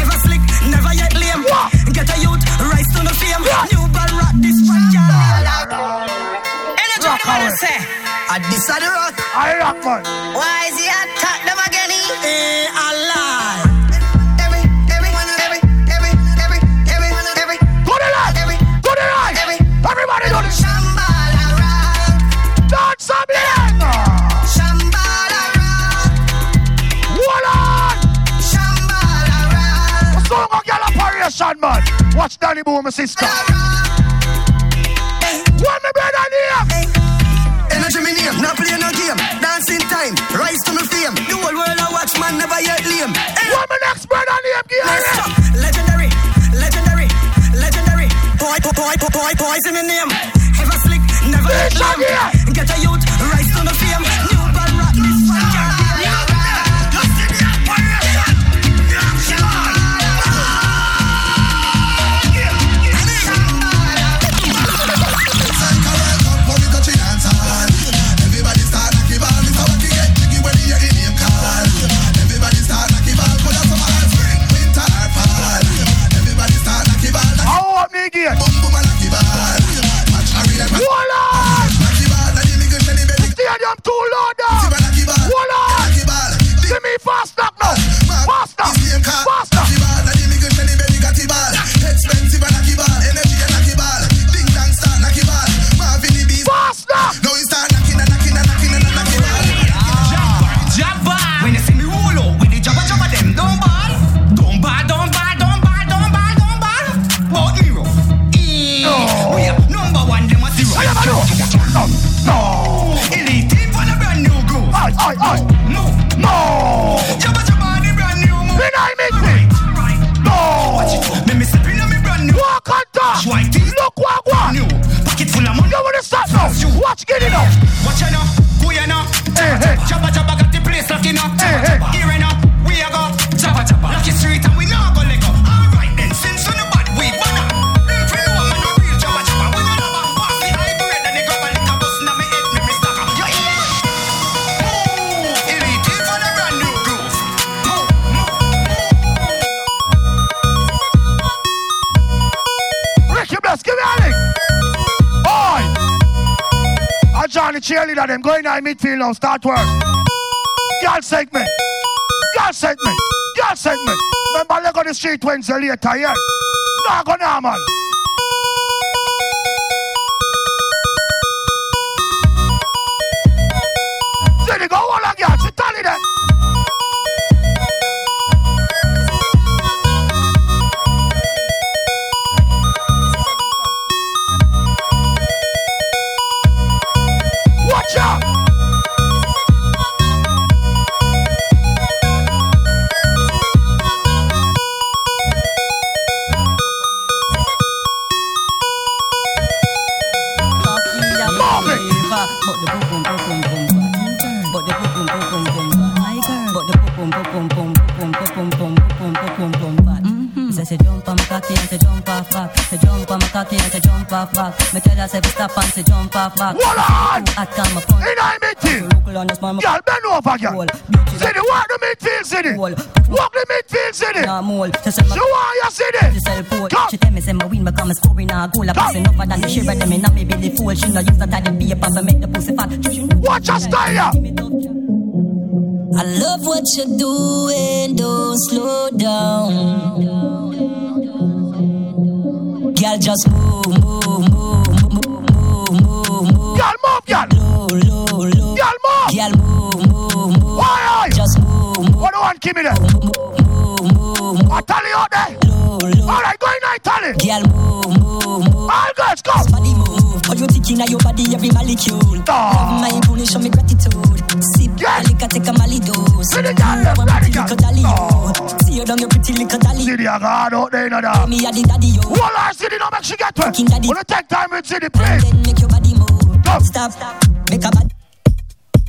Ever slick, never yet lame. Get a youth, rise to the fame. New ball rock, this one can't Energy, what the man I say? I this are the rock. I rock man. Why is he attack them again? Eh, Allah. Go the left. Go the right. Everybody do this. Dance something. Hold on. What's going on, girl? Operation, man. Watch Danny Boom, my sister. One me brother here. Energy me name, not play no game. Dancing time, rise to me fame. The whole world I watch, man, never yet lame. One me next brother name, talk. Legendary, legendary, legendary. Boy, boy, boy, boy, boy, poison in name. Ever slick, never lame. Get a youth, again? of them. going to our midfield now. Start work. God sent me. God sent me. God sent me. Remember, go to the street Wednesday later, yeah? No, go normal. Midfield, see the. She You want you see the. She sell. She tell me say my win become a scoring a goal. I passing over than the shiver them in a me belly full. She no use that at the paper to make the pussy fat. Watch her style, yeah. I love what you're doing, don't slow down. Girl, just move, move, move, move, move, move, move. Girl, move, girl. Low, low, low. Girl, move. Girl, move, move, move. Why are you? Just move, move. What do you want, give me that? Move, move, move. I tell you out there. Low, low. All right, go in there, tell it. Girl, move, move, move. All girls, go. Body move. How you thinking of your body, every molecule. Ah. My pony show me gratitude. Sip, Yes. liquor, take a Mali dose. See the girl, left, One ready, pretty girl. little dolly, yo. See you down your pretty little dolly. See the God out there, no doubt. Me a the daddy, yo. Hold on, see the no make she get to Fucking it. daddy. Wanna take time and see the place. Then make your body move. Go. Stop, stop. Make a body.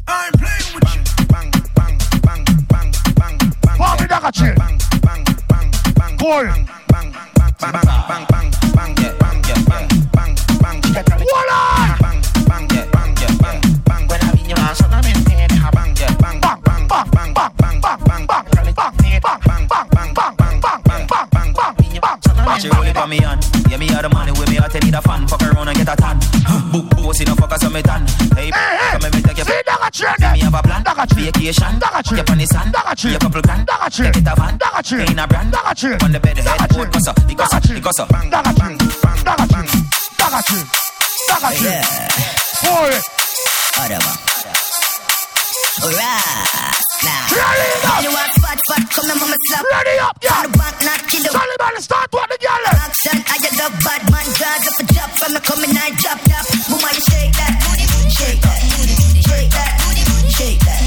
I'm playing with you. Bang, bang, bang, bang, bang, bang. Form the dagger chain. Bang, bang, bang, bang. Bang, bang, bang, bang, bang, bang, bang, bang, bang, bang, bang. Bang, bang, bang, bang, bang. I mean you are so I'm in pain. Bang, bang, bang, bang, bang, bang, bang, bang, bang, bang, bang, bang, bang. She roll it on me on. Yeah, me are the money with me. I tell you the fan. Fuck around and get a tan. Book boss in a fucker so me tan. Hey, come and take you tree. Me have a plan. Dagger. Vacation. Dagger tree. Get on the sand. Couple grand. Dagger. Get a van. Dagger a brand. On the bed head. Dagger tree. Because of. Boy. Whatever. Alright, now. Ready Girl, you up. want fat, fat, come here, mama slap. Ready up, On yeah. the back, not kill him how to start what the girl. Action, I get the bad man, guys up a drop from me coming, I drop top. Mama, you shake that, booty, booty, shake that, booty, booty, shake that, booty, booty, shake that,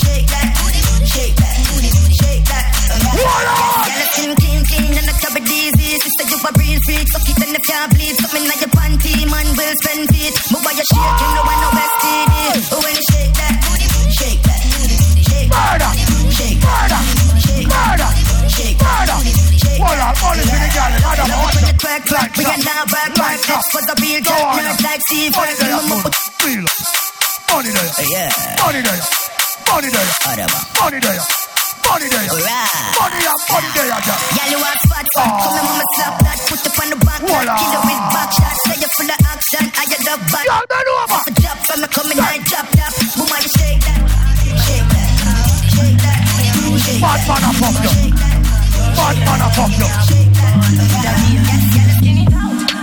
shake that, booty, booty, shake that, booty, shake that. Hold on. It's clean, clean, and chop it easy. Sister, you a real freak, suck it and if you bleed, something like your panty, man will spend it. Move by your shake, you know I know STD. When Murder, murder, murder. Hold on, hold on to the girl, murder, murder. Crack, we can now back, back. That's for the beat, got nerves like sea crack. Feel, money there, yeah, money there, money there, money there. Money there, money up. Y'all you want spot, oh. come and mama slap that, put up on the back, kill it with back shots, say you full of action, I you love back. Y'all man over. Drop from me, coming, I drop, drop, boom, I shake. Bad man, I fuck you. Bad man, I fuck you.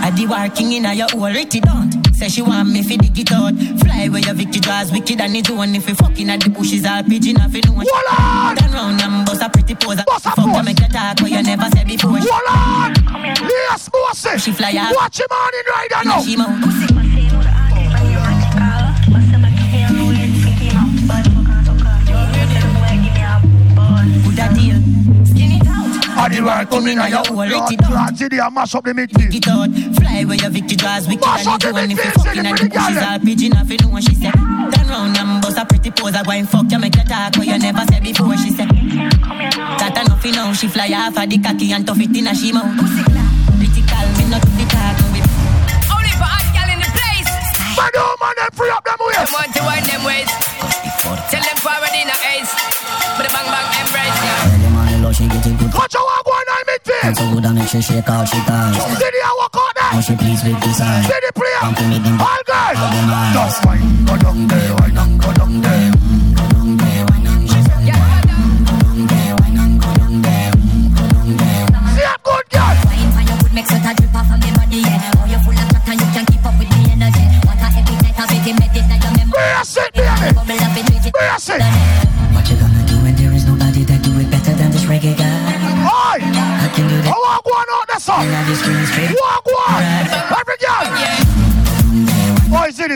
I the working in a your hole, it don't. Say she want me fi dig it out. Fly where your Vicky draws wicked and it one if we fucking at the bushes all pigeon off in one. Hold on. Turn round and bust a pretty pose. Bust a Fuck you pose. make you talk what you never said before. Hold on. Yes, bossy. She fly out. Watch him on in right now. And the world coming on your Hole, your it don't. lads there mash up the midfield. Get out, fly where your Vicky draws wicked Mash and up it the one if you midfield, fucking say at the the bushes pretty all pigeon off in one. She said, turn round and bust a pretty pose. I go and fuck you make you talk what you never said before. She said, that enough you know. She fly off of the cocky and tough it in a she mouth. Critical, me not to the talk. Only for hot girl in the place. Man, oh man, them free up them ways. Them want to wind them ways. Tell them forward in a ace. But the bang bang embrace, yeah. What you on it? So good I make she shake all she ties. Did he walk out there? She please with this eye. Did he play? Come to me them. All girls. All them eyes. Just wine, go down there, wine and go down there. Go down go down. Go down go down. Go down that drip off of me body, yeah. Oh, you full of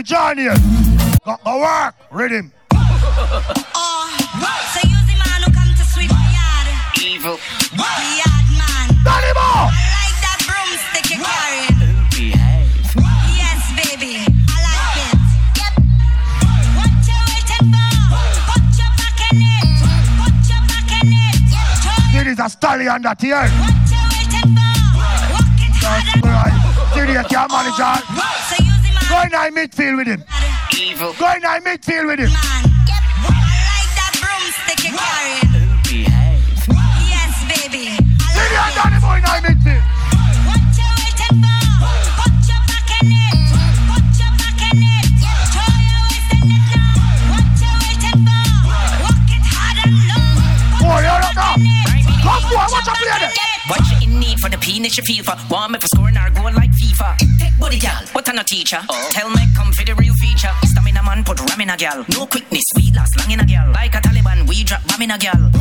The journey. Go, go work. Rhythm. Oh, so you the man who come to sweep my yard. Evil. Yard man. Danny Mo. I like that broomstick you're carrying. Yes, baby. I like it. Yep. What you waiting for? Put your back in it. Put your back in it. This is a stallion that here. what you waiting for. Walk it hard and Right. See the can manage all. Go in the midfield with him. Evil. Go in the midfield with him. Yep. I like that broomstick you're carrying. Yes, baby. I See like the Boy in the midfield. What you waiting for? Put your back in it. Put your back in it. Show your waist in it now. What you waiting for? Walk it hard and low. Boy, you're up now. Come boy, watch out play there. What you in need for the penis you feel for? Want me for scoring our goal like FIFA? Take body gal, I'm no teacher. Tell me come for the real feature. Stamina man put ram in a gal. No quickness, we last long in a gal. Like a Taliban, we drop bomb in a gal.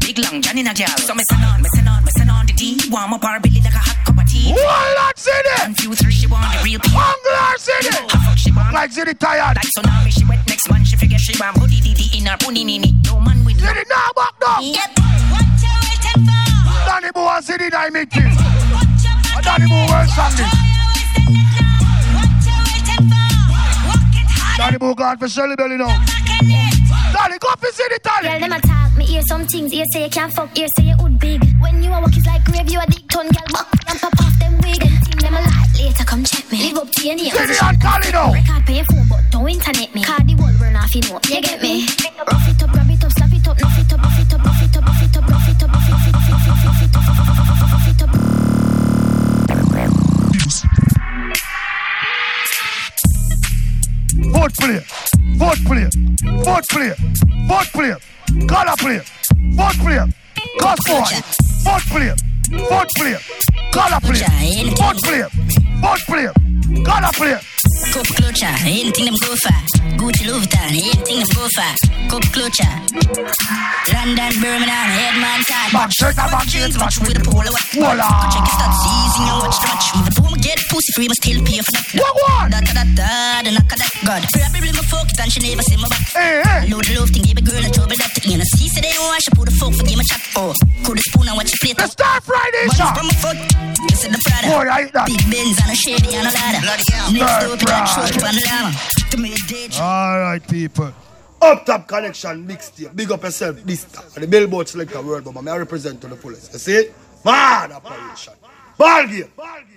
Big long John in a gal. So me send on, me send on, send on the D. Warm up our belly like a hot cup of tea. Walnut City. And few three she want the real P. Angler City. She want? Like City tired. Like tsunami, she wet next month. She figure she want booty dee in her pony nini. No man with City now back down. Yep. What you waiting for? Danny Boy and City in the midfield. Put your back And Danny Boy world Danny Boy gone for Shelly Belly now. back in it. Danny, go for City Girl, them a talk, me hear some things. Ear say you can't fuck, ear say you would big. When you a walk is like grave, you a dick ton, girl. Buck and pop off them wig. Them team them a lie. Later come check me. Live up to your name. City and Tally now. Record pay your phone, but don't internet me. Card the wall burn off, you know. You get me? Rough it up, Fourth player. Fourth player. Fourth player. Fourth player. Color player. Fourth player. Cross boy. Fourth player. Fourth player. Color player. Fourth player. Fourth player. Color player. Cup clutcher, anything them go for. Gucci Louis Vuitton, anything them go for. Cup clutcher. London, Birmingham, headman tag. Back shirt and back jeans, match match with a polo. Voila. Check your stats, easy and watch the match. Even though I get pussy free, but still pay for that. What one? Da da da da, the knock of that. God, probably my fuck it and she never see my back. Hey, hey. Know the love thing, give a girl a trouble that. You know, see, say they don't want she put the fuck for game a chat. Oh, could the spoon and watch you plate The. Star Friday shot. from my foot, you see the Prada. Boy, I hate that. Big Benz and a shady and a ladder. Bloody Next door, put that Surprise. short on the llama. To me, a day All right, people. Up top connection mixtape. Big up yourself this time. And the billboard selector world, but I represent to the fullest. You see? Man, operation. Ball game. Ball game.